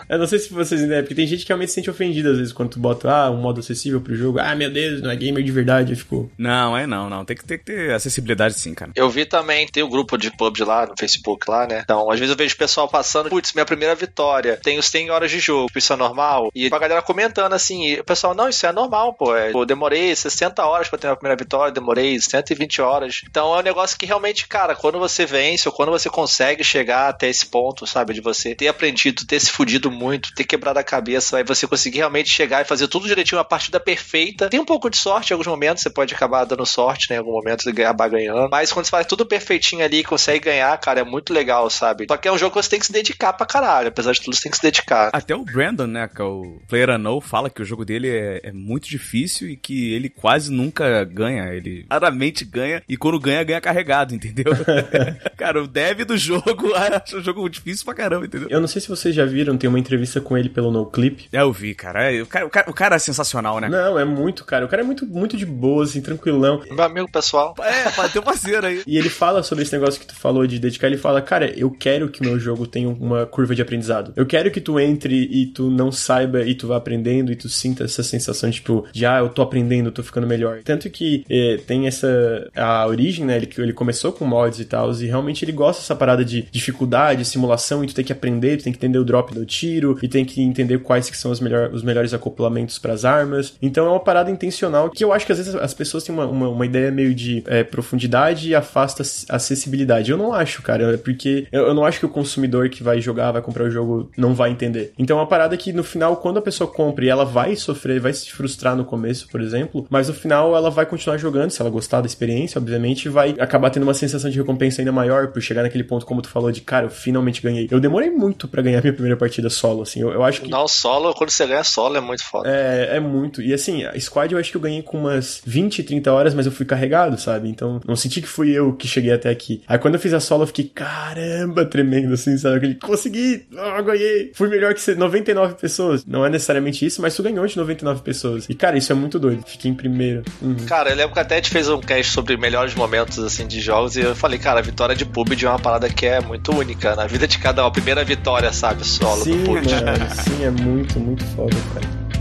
Eu não sei se vocês entendem, porque tem gente que realmente se sente ofendida às vezes quando tu bota ah, um modo acessível pro jogo. Ah, meu Deus, não é gamer de verdade. Eu fico. Não, é não, não. Tem que, ter que ter acessibilidade sim, cara. Eu vi também, tem o grupo de PUBG lá no Facebook lá, né? Então, às vezes eu vejo o pessoal passando, putz, minha primeira vitória, tenho 100 horas de jogo, isso é normal? E a galera comentando assim, e o pessoal, não, isso é normal, pô. É, pô, demorei 60 horas pra ter minha primeira vitória, demorei 120 horas. Então é um negócio que realmente, cara, quando você vence ou quando você consegue chegar até esse ponto, sabe, de você ter aprendido, ter se fudido muito, ter quebrado a cabeça, aí você conseguir realmente chegar e fazer tudo direitinho, uma partida perfeita. Tem um pouco de sorte em alguns momentos, você pode acabar dando sorte, né, em algum momento, e acabar ganhando. Mas quando você faz tudo perfeitinho ali e consegue ganhar, cara, é muito legal, sabe? Só que é um jogo que você tem que se dedicar pra caralho. Apesar de tudo, você tem que se dedicar. Até o Brandon, né, que é o Player Unknown, fala que o jogo dele é, é muito difícil e que ele quase nunca ganha. Ele raramente ganha e quando ganha, ganha carregado, entendeu? cara, o dev do jogo acha o jogo difícil pra caramba, entendeu? Eu não sei se vocês já viram, tem uma entrevista com ele pelo NoClip. É, eu vi, cara. É, o, cara o, cara o cara é sensacional, né? Não, é muito, cara. O cara é muito, muito de boa, assim, tranquilão. Meu amigo pessoal. É, teu parceiro aí. E ele fala sobre esse negócio que tu falou de dedicar. Ele fala, cara, eu quero que meu jogo tenha uma curva de aprendizado. Eu quero que tu entre e tu não saiba e tu vá aprendendo e tu sinta essa sensação, tipo, de ah, eu tô aprendendo, eu tô ficando melhor. Tanto que eh, tem essa. A origem, né? Ele, ele começou com mods e tal, e realmente ele gosta dessa parada de dificuldade, simulação, e tu tem que aprender, tu tem que entender o drop drop do tiro e tem que entender quais que são os, melhor, os melhores acoplamentos para as armas. Então é uma parada intencional que eu acho que às vezes as pessoas têm uma, uma, uma ideia meio de é, profundidade e afasta acessibilidade. Eu não acho, cara, porque eu, eu não acho que o consumidor que vai jogar, vai comprar o jogo, não vai entender. Então é uma parada que no final, quando a pessoa compra e ela vai sofrer, vai se frustrar no começo, por exemplo, mas no final ela vai continuar jogando, se ela gostar da experiência, obviamente, vai acabar tendo uma sensação de recompensa ainda maior por chegar naquele ponto, como tu falou, de cara, eu finalmente ganhei. Eu demorei muito para ganhar minha primeira partida solo, assim. Eu, eu acho que. Não, solo, quando você ganha solo é muito foda. É, é muito. E assim, a squad eu acho que eu ganhei com umas 20, 30 horas, mas eu fui carregado, sabe? Então não senti que fui eu que cheguei até aqui. Aí quando eu fiz a solo, eu fiquei, caramba, tremendo, assim, sabe? Aquele, consegui, oh, ganhei. Fui melhor que 99 pessoas. Não é necessariamente isso, mas tu ganhou de 99 pessoas. E cara, isso é muito doido. Fiquei em primeiro. Uhum. Cara, eu lembro que até a gente fez um cast sobre melhores momentos, assim, de jogos e eu falei, cara, a vitória de PUBG é uma parada que é muito única na vida de cada um. A primeira vitória, sabe, solo sim, do PUBG. Mano, sim, é muito, muito foda, cara.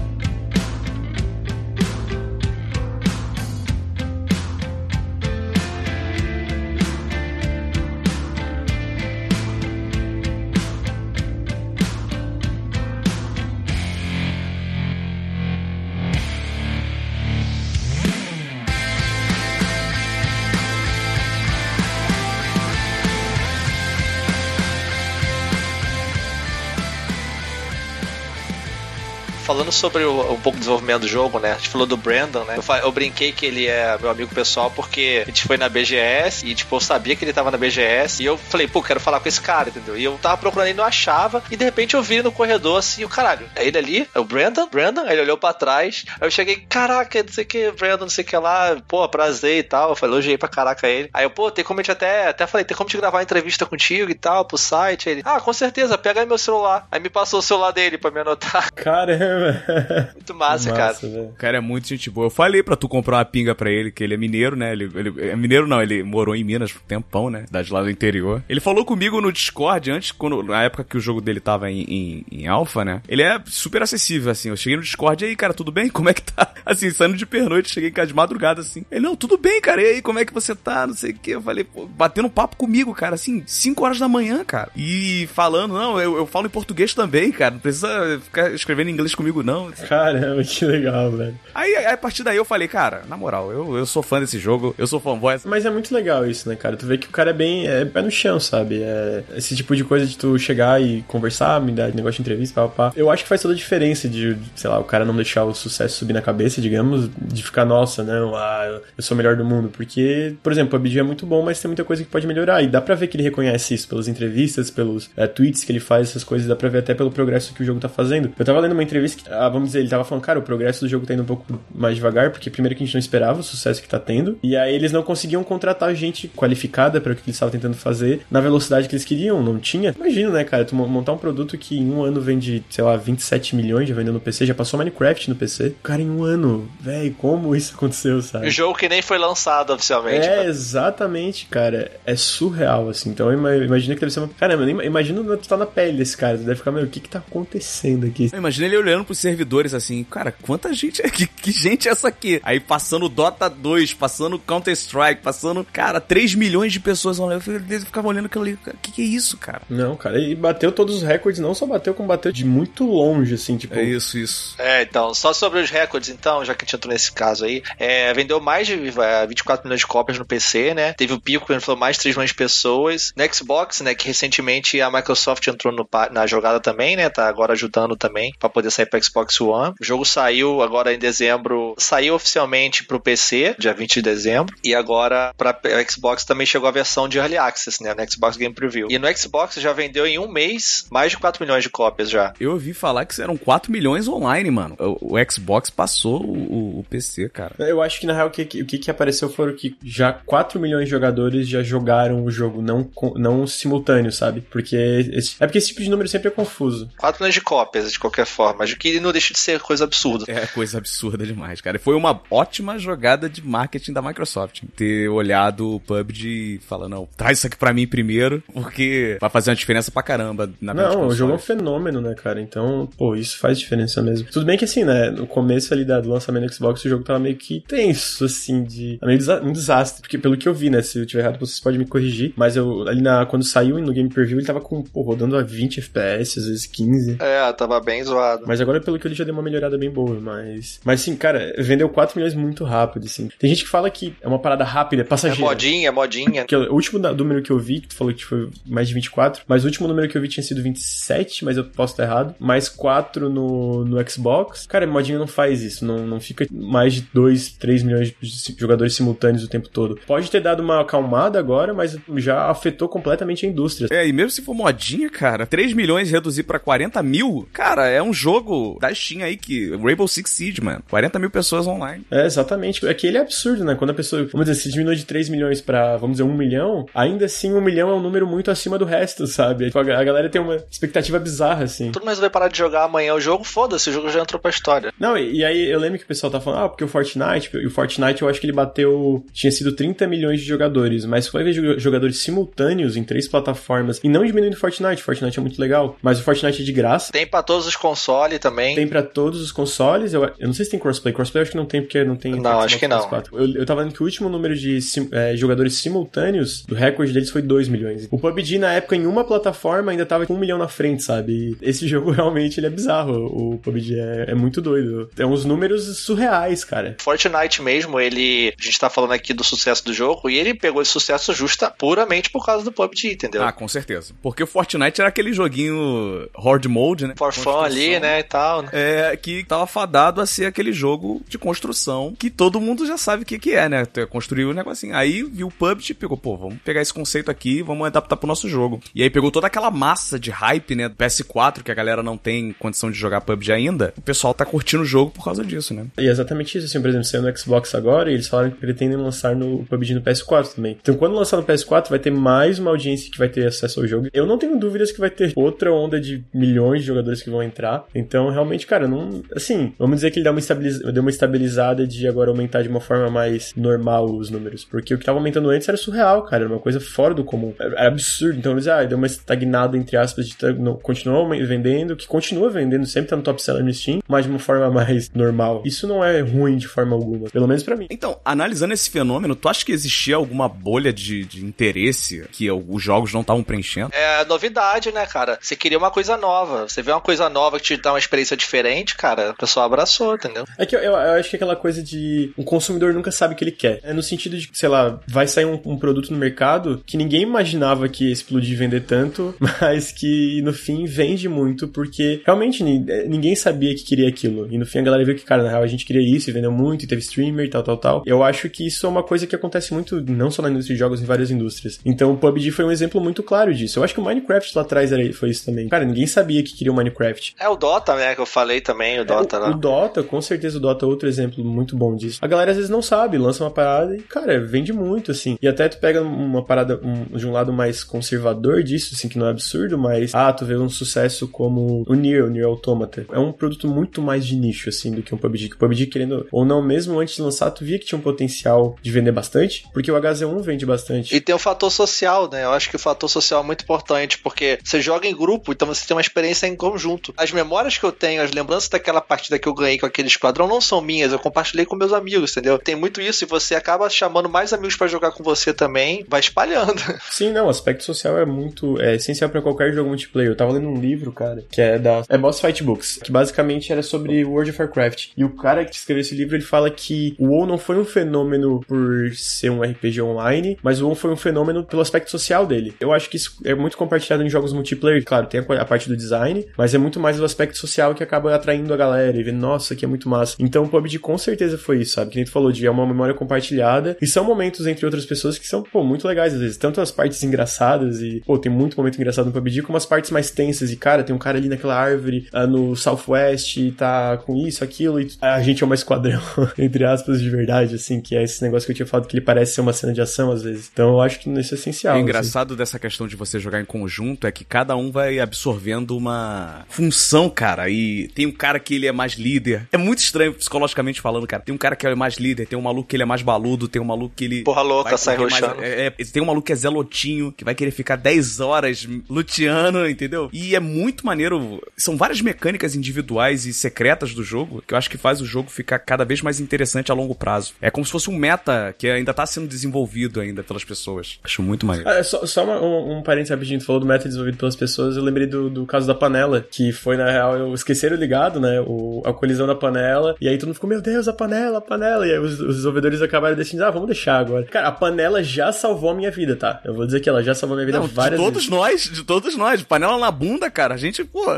Sobre o, um pouco do desenvolvimento do jogo, né? A gente falou do Brandon, né? Eu, eu, brinquei que ele é meu amigo pessoal porque a gente foi na BGS e, tipo, eu sabia que ele tava na BGS e eu falei, pô, quero falar com esse cara, entendeu? E eu tava procurando e não achava e de repente eu vi no corredor assim, o caralho, é ele ali? É o Brandon? Brandon? Aí ele olhou pra trás, aí eu cheguei, caraca, não sei o que, Brandon, não sei o que lá, pô, prazer e tal. Eu falei, elogiei pra caraca ele. Aí eu, pô, tem como a gente até, até falei, tem como te gravar uma entrevista contigo e tal, pro site? Aí ele, ah, com certeza, pega aí meu celular. Aí me passou o celular dele pra me anotar. Caramba! Muito massa, massa cara. O cara é muito gente boa. Eu falei pra tu comprar uma pinga pra ele, que ele é mineiro, né? Ele, ele é mineiro não, ele morou em Minas por um tempão, né? Da de lá do interior. Ele falou comigo no Discord antes, quando, na época que o jogo dele tava em, em, em alfa, né? Ele é super acessível, assim. Eu cheguei no Discord e aí, cara, tudo bem? Como é que tá? Assim, saindo de pernoite, cheguei em casa de madrugada, assim. Ele, não, tudo bem, cara. E aí, como é que você tá? Não sei o que. Eu falei, pô, batendo papo comigo, cara, assim, 5 horas da manhã, cara. E falando, não, eu, eu falo em português também, cara. Não precisa ficar escrevendo em inglês comigo, não. Caramba, que legal, velho. Aí, a partir daí eu falei, cara, na moral, eu, eu sou fã desse jogo, eu sou fanboy. Mas é muito legal isso, né, cara? Tu vê que o cara é bem é pé no chão, sabe? É esse tipo de coisa de tu chegar e conversar, me dar negócio de entrevista, pá, pá. Eu acho que faz toda a diferença de, sei lá, o cara não deixar o sucesso subir na cabeça, digamos, de ficar, nossa, não, ah, eu sou o melhor do mundo. Porque, por exemplo, o PUBG é muito bom, mas tem muita coisa que pode melhorar. E dá pra ver que ele reconhece isso pelas entrevistas, pelos é, tweets que ele faz, essas coisas, dá pra ver até pelo progresso que o jogo tá fazendo. Eu tava lendo uma entrevista que, ah, vamos dizer, ele tava falando, cara, o progresso do jogo tá indo um pouco mais devagar, porque primeiro que a gente não esperava o sucesso que tá tendo, e aí eles não conseguiam contratar gente qualificada para o que eles estavam tentando fazer na velocidade que eles queriam, não tinha. Imagina, né, cara, tu montar um produto que em um ano vende, sei lá, 27 milhões já vendendo no PC, já passou Minecraft no PC. Cara, em um ano, velho, como isso aconteceu, sabe? O jogo que nem foi lançado oficialmente. É, exatamente, cara. É surreal, assim. Então imagina que deve ser uma. Caramba, imagina tu tá na pele desse cara. Tu deve ficar, meu, o que que tá acontecendo aqui? Imagina ele olhando pros servidores assim, cara, quanta gente é? Que, que gente é essa aqui? Aí passando Dota 2, passando Counter-Strike, passando, cara, 3 milhões de pessoas online. Eu ficava olhando aquilo ali, o que, que é isso, cara? Não, cara, e bateu todos os recordes, não só bateu, como bateu de muito longe, assim, tipo. É isso, isso. É, então, só sobre os recordes, então, já que a gente entrou nesse caso aí, é, vendeu mais de 24 milhões de cópias no PC, né? Teve o pico, ele falou mais de 3 milhões de pessoas. No Xbox, né, que recentemente a Microsoft entrou no, na jogada também, né? Tá agora ajudando também para poder sair para Xbox One. O jogo saiu agora em dezembro, saiu oficialmente pro PC, dia 20 de dezembro, e agora para Xbox também chegou a versão de Early Access, né, no Xbox Game Preview. E no Xbox já vendeu em um mês mais de 4 milhões de cópias já. Eu ouvi falar que eram 4 milhões online, mano. O, o Xbox passou o, o, PC, cara. Eu acho que na real o que, o que, que apareceu foram que já 4 milhões de jogadores já jogaram o jogo, não, não simultâneo, sabe? Porque esse, é porque esse tipo de número sempre é confuso. 4 milhões de cópias, de qualquer forma. De que não deixa de ser coisa absurda. É coisa absurda demais, cara. Foi uma ótima jogada de marketing da Microsoft. Ter olhado o PUBG e falar, não, traz isso aqui pra mim primeiro, porque vai fazer uma diferença pra caramba na Não, o jogo é um fenômeno, né, cara? Então, pô, isso faz diferença mesmo. Tudo bem que assim, né, no começo ali do lançamento do Xbox, o jogo tava meio que tenso, assim, de... meio um desastre. Porque pelo que eu vi, né, se eu tiver errado, vocês podem me corrigir, mas eu, ali na, quando saiu no Game Preview, ele tava com, pô, rodando a 20 FPS, às vezes 15. É, tava bem zoado. Mas agora, pelo que eu li, já deu uma melhorada bem boa, mas... Mas, sim, cara, vendeu 4 milhões muito rápido, assim. Tem gente que fala que é uma parada rápida, é passageira. É modinha, é modinha. Que, o último número que eu vi, que tu falou que foi mais de 24, mas o último número que eu vi tinha sido 27, mas eu posso estar errado. Mais 4 no, no Xbox. Cara, modinha não faz isso, não, não fica mais de 2, 3 milhões de jogadores simultâneos o tempo todo. Pode ter dado uma acalmada agora, mas já afetou completamente a indústria. É, e mesmo se for modinha, cara, 3 milhões reduzir pra 40 mil, cara, é um jogo da Steam aí que. Rainbow Six Siege, mano. 40 mil pessoas online. É, exatamente. É que ele é absurdo, né? Quando a pessoa, vamos dizer, se diminui de 3 milhões pra, vamos dizer, 1 milhão, ainda assim 1 milhão é um número muito acima do resto, sabe? Tipo, a galera tem uma expectativa bizarra, assim. Todo mundo vai parar de jogar amanhã o jogo, foda-se, o jogo já entrou pra história. Não, e, e, aí eu lembro que o pessoal tá falando, ah, porque o Fortnite, e o Fortnite eu acho que ele bateu, tinha sido 30 milhões de jogadores, mas foi ver jogadores simultâneos em três plataformas, e não diminuindo o Fortnite, o Fortnite é muito legal, mas o Fortnite é de graça. Tem pra todos os consoles também. Tem pra todos os consoles, eu, eu não sei se tem crossplay, crossplay eu acho que não tem, porque não tem... Não, acho que não. Eu, eu tava vendo que o último número de sim, é, jogadores simultâneos, do recorde deles foi 2 milhões. O PUBG, na época, em uma plataforma, ainda tava com um milhão na frente, sabe? E esse jogo realmente ele é bizarro, o PUBG é, é muito doido. É uns números surreais, cara. Fortnite mesmo, ele... A gente tá falando aqui do sucesso do jogo, e ele pegou esse sucesso justa puramente por causa do PUBG, entendeu? Ah, com certeza. Porque o Fortnite era aquele joguinho horde mode, né? For fun ali, né, e tal. É, que tava fadado a ser aquele jogo de construção que todo mundo já sabe o que, que é, né? Construir o um negocinho. Aí viu o PUBG e pegou, pô, vamos pegar esse conceito aqui, vamos adaptar pro nosso jogo. E aí pegou toda aquela massa de hype, né, do PS4, que a galera não tem condição de jogar PUBG ainda. O pessoal tá curtindo o jogo por causa disso, né? E é exatamente isso, assim, por exemplo, saiu no Xbox agora e eles falaram que pretendem lançar no PUBG no PS4 também. Então quando lançar no PS4 vai ter mais uma audiência que vai ter acesso ao jogo. Eu não tenho dúvidas que vai ter outra onda de milhões de jogadores que vão entrar. Então realmente, cara, não, assim, vamos dizer que ele dá uma, estabiliz... deu uma estabilizada de agora aumentar de uma forma mais normal os números, porque o que tava aumentando antes era surreal, cara, era uma coisa fora do comum. Era absurdo. Então eles, ah, deu uma estagnada entre aspas de continuou vendendo, que continua vendendo, sempre tá no top seller no Steam, mas de uma forma mais normal. Isso não é ruim de forma alguma, pelo menos para mim. Então, analisando esse fenômeno, tu acha que existia alguma bolha de, de interesse que os jogos não estavam preenchendo? É novidade, né, cara? Você queria uma coisa nova. Você vê uma coisa nova que te dá uma experiência diferente, cara, o pessoal abraçou, entendeu? É que eu, eu, eu acho que é aquela coisa de um consumidor nunca sabe o que ele quer. É no sentido de, sei lá, vai sair um, um produto no mercado que ninguém imaginava que ia explodir e vender tanto, mas que no fim vende muito, porque realmente ninguém sabia que queria aquilo. E no fim a galera viu que, cara, na real a gente queria isso e vendeu muito, e teve streamer e tal, tal, tal. Eu acho que isso é uma coisa que acontece muito, não só na indústria de jogos, em várias indústrias. Então o PUBG foi um exemplo muito claro disso. Eu acho que o Minecraft lá atrás era, foi isso também. Cara, ninguém sabia que queria o Minecraft. É o Dota, né, que eu falei também, o Dota é, lá. O Dota, com certeza o Dota é outro exemplo muito bom disso. A galera às vezes não sabe, lança uma parada e, cara, vende muito, assim. E até tu pega uma parada um, de um lado mais conservador disso, assim, que não é absurdo, mas, ah, tu vê um sucesso como o Nier, o Nier Automata. É um produto muito mais de nicho, assim, do que um PUBG. Que o PUBG, querendo ou não, mesmo antes de lançar, tu via que tinha um potencial de vender bastante, porque o HZ1 vende bastante. E tem o fator social, né? Eu acho que o fator social é muito importante, porque você joga em grupo, então você tem uma experiência em conjunto. As memórias que eu tenho, as lembranças daquela partida que eu ganhei com aquele esquadrão não são minhas, eu compartilhei com meus amigos, entendeu? Tem muito isso e você acaba chamando mais amigos para jogar com você também, vai espalhando. Sim, não, o aspecto social é muito é essencial para qualquer jogo multiplayer. Eu tava lendo um livro, cara, que é da é Boss Fight Books, que basicamente era sobre World of Warcraft. E o cara que escreveu esse livro, ele fala que o WoW não foi um fenômeno por ser um RPG online, mas o WoW foi um fenômeno pelo aspecto social dele. Eu acho que isso é muito compartilhado em jogos multiplayer. Claro, tem a parte do design, mas é muito mais o aspecto social que acaba atraindo a galera e vendo, nossa, que é muito massa. Então o PUBG com certeza foi isso, sabe? Que nem tu falou de é uma memória compartilhada e são momentos entre outras pessoas que são, pô, muito legais às vezes. Tanto as partes engraçadas e, pô, tem muito momento engraçado no PUBG, como as partes mais tensas. E, cara, tem um cara ali naquela árvore uh, no Southwest e tá com isso, aquilo, e a gente é uma esquadrão, entre aspas, de verdade, assim, que é esse negócio que eu tinha falado que ele parece ser uma cena de ação às vezes. Então eu acho que isso é essencial. O engraçado assim. dessa questão de você jogar em conjunto é que cada um vai absorvendo uma função, cara. Tem um cara que ele é mais líder. É muito estranho psicologicamente falando, cara. Tem um cara que é mais líder, tem um maluco que ele é mais baludo, tem um maluco que ele. Porra louca, sai roxando. é, é, tem um maluco que é zelotinho, que vai querer ficar 10 horas luteando, entendeu? E é muito maneiro. São várias mecânicas individuais e secretas do jogo que eu acho que faz o jogo ficar cada vez mais interessante a longo prazo. É como se fosse um meta que ainda tá sendo desenvolvido ainda pelas pessoas. Acho muito maneiro. Ah, só só uma- um, um parênteses rapidinho, tu falou do método desenvolvido pelas pessoas, eu lembrei do, do caso da panela, que foi, na real, eu esqueceram ligado, né, o, a colisão da panela, e aí todo mundo ficou, meu Deus, a panela, a panela, e aí os, os desenvolvedores acabaram decidindo, ah, vamos deixar agora. Cara, a panela já salvou a minha vida, tá? Eu vou dizer que ela já salvou a minha vida Não, de várias todos vezes. nós, de todos nós. Panela na bunda, cara. A gente, pô.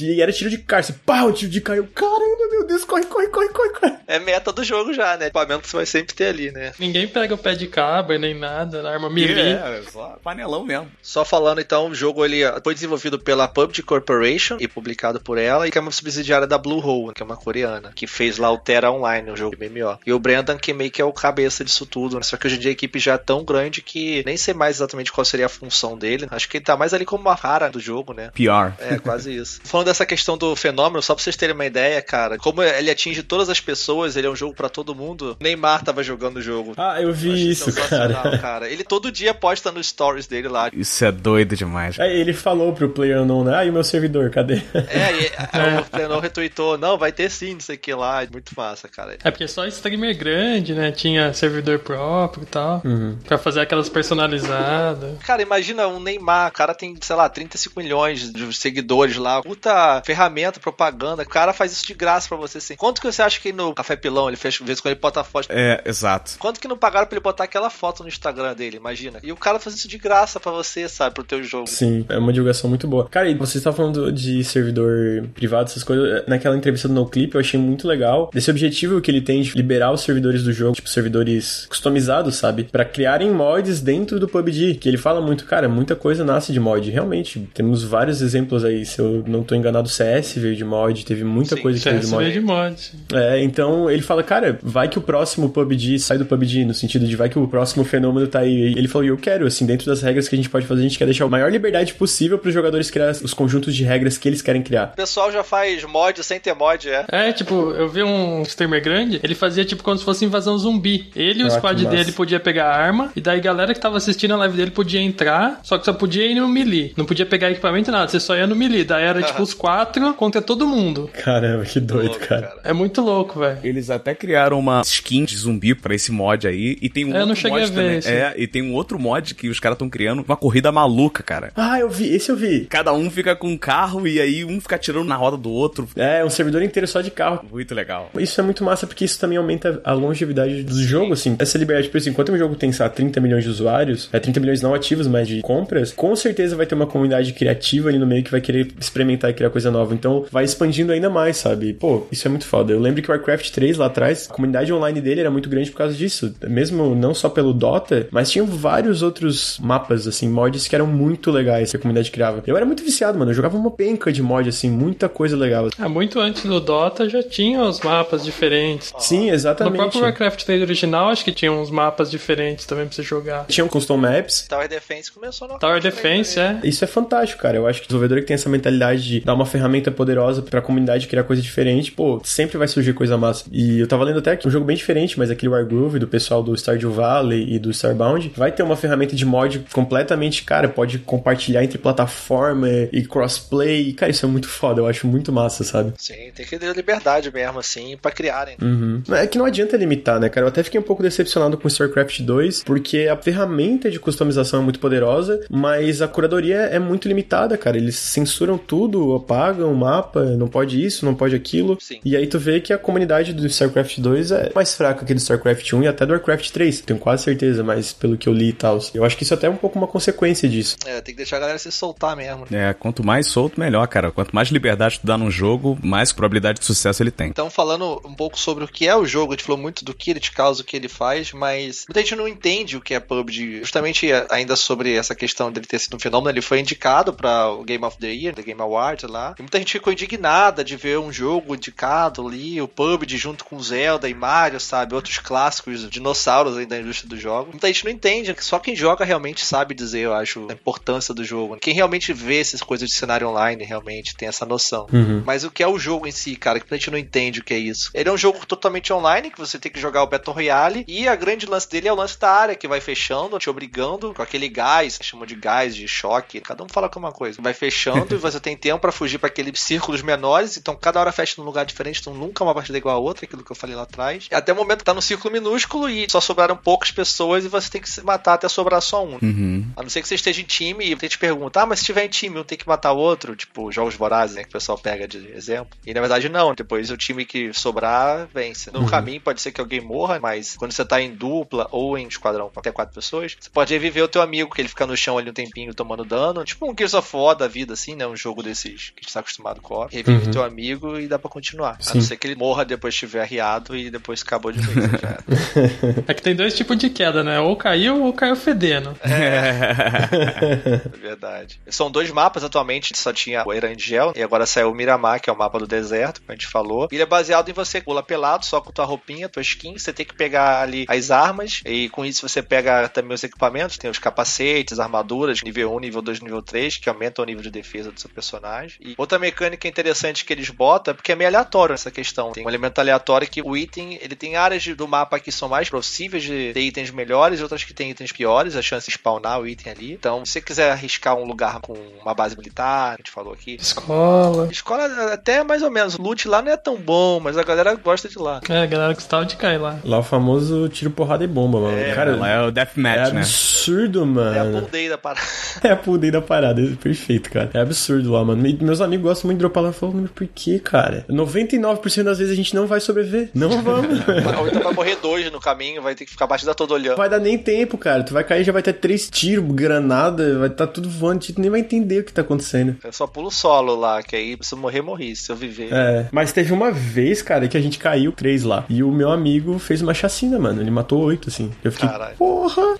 E era tiro de assim, pá, o tiro de eu, caramba, meu Deus, corre, corre, corre, corre, corre. É meta do jogo já, né? Equipamento que você vai sempre ter ali, né? Ninguém pega o pé de cabra nem nada, arma melee. É, só panelão mesmo. Só falando então, o jogo ele foi desenvolvido pela PUBG Corporation e publicado por ela, e que é uma subsidiária da Bluehole, que é uma coreana, que fez lá o Terra Online, o jogo MMO. E o Brendan que meio que é o cabeça disso tudo, né? só que hoje em dia a equipe já é tão grande que nem sei mais exatamente qual seria a função dele. Acho que ele tá mais ali como uma cara do jogo, né? PR. É, quase isso. Falando dessa questão do fenômeno, só pra vocês terem uma ideia, cara, como ele atinge todas as pessoas, ele é um jogo pra todo mundo. Neymar tava jogando o jogo. Ah, eu vi Achei isso, sensacional, cara. Ele todo dia posta nos stories dele lá. Isso é doido demais. Aí ele falou pro player unknown, né, ah, e o meu servidor, cadê? É, e aí o Flenor retweetou, não, vai ter sim, não sei o que lá. Muito massa, cara. É porque só streamer grande, né? Tinha servidor próprio e tal. Pra fazer aquelas personalizadas. Cara, imagina um Neymar, o cara tem, sei lá, 35 milhões de seguidores lá, puta ferramenta, propaganda, o cara faz isso de graça pra você, assim. Quanto que você acha que no Café Pilão ele fez, de vez em quando ele bota foto? É, exato. Quanto que não pagaram pra ele botar aquela foto no Instagram dele, imagina? E o cara faz isso de graça pra você, sabe, pro teu jogo. Sim, é uma divulgação muito boa. Cara, e você estava falando de servidor privado, essas coisas. Naquela entrevista do NoClip eu achei muito legal. Desse objetivo que ele tem de liberar os servidores do jogo, tipo servidores customizados, sabe? Pra criarem mods dentro do PUBG. Que ele fala muito, cara, muita coisa nasce de mod. Realmente, temos vários exemplos aí. Se eu não tô enganado, CS veio de mod, teve muita Sim, coisa que veio de mod. Veio de mod. É, então ele fala, cara, vai que o próximo PUBG sai do PUBG, no sentido de vai que o próximo fenômeno tá aí. Ele falou, eu quero, assim, dentro das regras que a gente pode fazer, a gente quer deixar a maior liberdade possível pros jogadores criar os conjuntos de regras que eles querem criar. O pessoal já faz mod sem ter mod, é. É, tipo, eu vi um streamer grande, ele fazia tipo como se fosse invasão zumbi. Ele e o Ah, squad que massa. dele podia pegar a arma, e daí a galera que tava assistindo a live dele podia entrar, só que só podia ir no melee. Não podia pegar equipamento nada, você só ia no melee. Daí era tipo os quatro contra todo mundo. Caramba, que doido, Louco, cara. É muito louco, velho. Eles até criaram uma skin de zumbi pra esse mod aí. E tem um É, eu não outro cheguei mod a ver também. esse. É, e tem um outro mod que os caras estão criando, uma corrida maluca, cara. Ah, eu vi, esse eu vi. Cada um fica com um carro e aí um fica tirando na roda do outro. É, um servidor inteiro só de carro. Muito legal. Isso é muito massa porque isso também aumenta a longevidade do jogo, assim. Essa liberdade, por exemplo, enquanto um jogo tem, sei lá, 30 milhões de usuários, é 30 milhões não ativos, mas de compras, com certeza vai ter uma comunidade criativa ali no meio que vai querer experimentar e criar coisa nova. Então, vai expandindo ainda mais, sabe? Pô, isso é muito foda. Eu lembro que o Warcraft 3 lá atrás, a comunidade online dele era muito grande por causa disso. Mesmo não só pelo Dota, mas tinham vários outros mapas, assim, mods que eram muito legais que a comunidade criava. Eu era muito viciado, mano. Eu jogava uma penca de mod, assim, muita coisa legal. Ah, muito antes do Dota já tinha os mapas diferentes. Sim, No exatamente. próprio Warcraft 3 original, acho que tinha uns mapas diferentes também pra você jogar. Tinham custom maps, Tower Defense começou no Tower Defense, é. Isso é fantástico, cara. Eu acho que o desenvolvedor que tem essa mentalidade de dar uma ferramenta poderosa pra comunidade criar coisa diferente, pô, sempre vai surgir coisa massa. E eu tava lendo até que um jogo bem diferente, mas aquele Wargroove do pessoal do Stardew Valley e do Starbound vai ter uma ferramenta de mod completamente, cara, pode compartilhar entre plataforma e crossplay. E, cara, isso é muito foda. Eu acho muito massa, sabe? Sim, tem que ter liberdade mesmo, assim, pra criarem. Uhum. É que não adianta limitar, né, cara? Eu até fiquei um pouco decepcionado com StarCraft 2, porque a ferramenta de customização é muito poderosa, mas a curadoria é muito limitada, cara. Eles censuram tudo, apagam o mapa, não pode isso, não pode aquilo. Sim. E aí tu vê que a comunidade do StarCraft 2 é mais fraca que do StarCraft 1 e até do Warcraft 3. Tenho quase certeza, mas pelo que eu li e tal. Eu acho que isso até é um pouco uma consequência disso. É, tem que deixar a galera se soltar mesmo. É, quanto mais solto, melhor, cara. Quanto mais liberdade tu dá num jogo, mais probabilidade de sucesso ele tem. Então, falando um pouco sobre o que é o jogo, a gente falou muito do que ele te causa, o que ele faz, mas muita gente não entende o que é PUBG. Justamente ainda sobre essa questão dele ter sido um fenômeno, ele foi indicado para o Game of the Year, The Game Awards lá. E muita gente ficou indignada de ver um jogo de diversificado ali, o PUBG junto com Zelda e Mario, sabe? Outros clássicos, dinossauros aí da indústria do jogo. Muita gente não entende, só quem joga realmente sabe dizer, eu acho, a importância do jogo. Quem realmente vê essas coisas de cenário online realmente tem essa noção. Uhum. Mas o que é o jogo em si, cara, que a gente não entende o que é isso. Ele é um jogo totalmente online, que você tem que jogar o Battle Royale, e a grande lance dele é o lance da área, que vai fechando, te obrigando com aquele gás, chamam de gás, de choque, cada um fala com uma coisa. Vai fechando e você tem tempo para fugir para aqueles círculos menores, então cada hora fecha num lugar diferente, então nunca uma partida igual a outra, aquilo que eu falei lá atrás. Até o momento tá no círculo minúsculo e só sobraram poucas pessoas e você tem que se matar até sobrar só um. Uhum. A não ser que você esteja em time e te pergunta, ah, mas se tiver em time, um tem que matar o outro, tipo jogos vorazes, né, que o pessoal pega de exemplo. E na verdade não, depois o time que sobrar vence. No Uhum. caminho pode ser que alguém morra, mas quando você tá em dupla ou em esquadrão com até quatro pessoas, você pode reviver o teu amigo, que ele fica no chão ali um tempinho tomando dano, tipo um Gears of War da vida, assim, né, um jogo desses que a gente tá acostumado com. Revive Uhum. o teu amigo e dá pra continuar. A Sim. não ser que ele morra depois estiver arriado e depois acabou de vez. É que tem dois tipos de queda, né? Ou caiu ou caiu fedendo. É verdade. São dois mapas atualmente, só tinha o Erangel e agora saiu o Miramar, que é o mapa do deserto, como a gente falou. Ele é baseado em você pula pelado, só com tua roupinha, tua skin, você tem que pegar ali as armas e com isso você pega também os equipamentos, tem os capacetes, armaduras, nível 1, nível 2, nível 3, que aumentam o nível de defesa do seu personagem. E outra mecânica interessante que eles botam é porque é meio aleatório essa questão. Tem um elemento aleatório que o item, ele tem áreas de- do mapa que são mais possíveis de ter itens melhores, outras que tem itens piores, a chance de spawnar o item ali. Então, se você quiser arriscar um lugar com uma base militar, a gente falou aqui. Escola. Escola até mais ou menos. O loot lá não é tão bom, mas a galera gosta de lá. É, a galera gostava de cair lá. Lá o famoso tiro, porrada e bomba, mano. Cara, Lá é o é Deathmatch, né? absurdo, É a mano. day da parada. É a pool day da parada, é perfeito, cara. É absurdo lá, mano. E meus amigos gostam muito de dropar lá e falam, mas por que, cara? 99% das vezes a gente não vai sobreviver. Não vamos. Ou então vai morrer dois no caminho, vai ter que ficar a partida toda olhando. vai dar nem tempo, cara. Tu vai cair já vai ter três tiros, granada, vai estar tá tudo voando, tu nem vai entender o que tá acontecendo. Eu só pulo solo lá, que aí se eu morrer, morri. Se eu viver. É, mas teve uma vez, cara, que a gente caiu três lá. E o meu amigo fez uma chacina, mano. Ele matou oito, assim. Eu fiquei, Caralho. porra!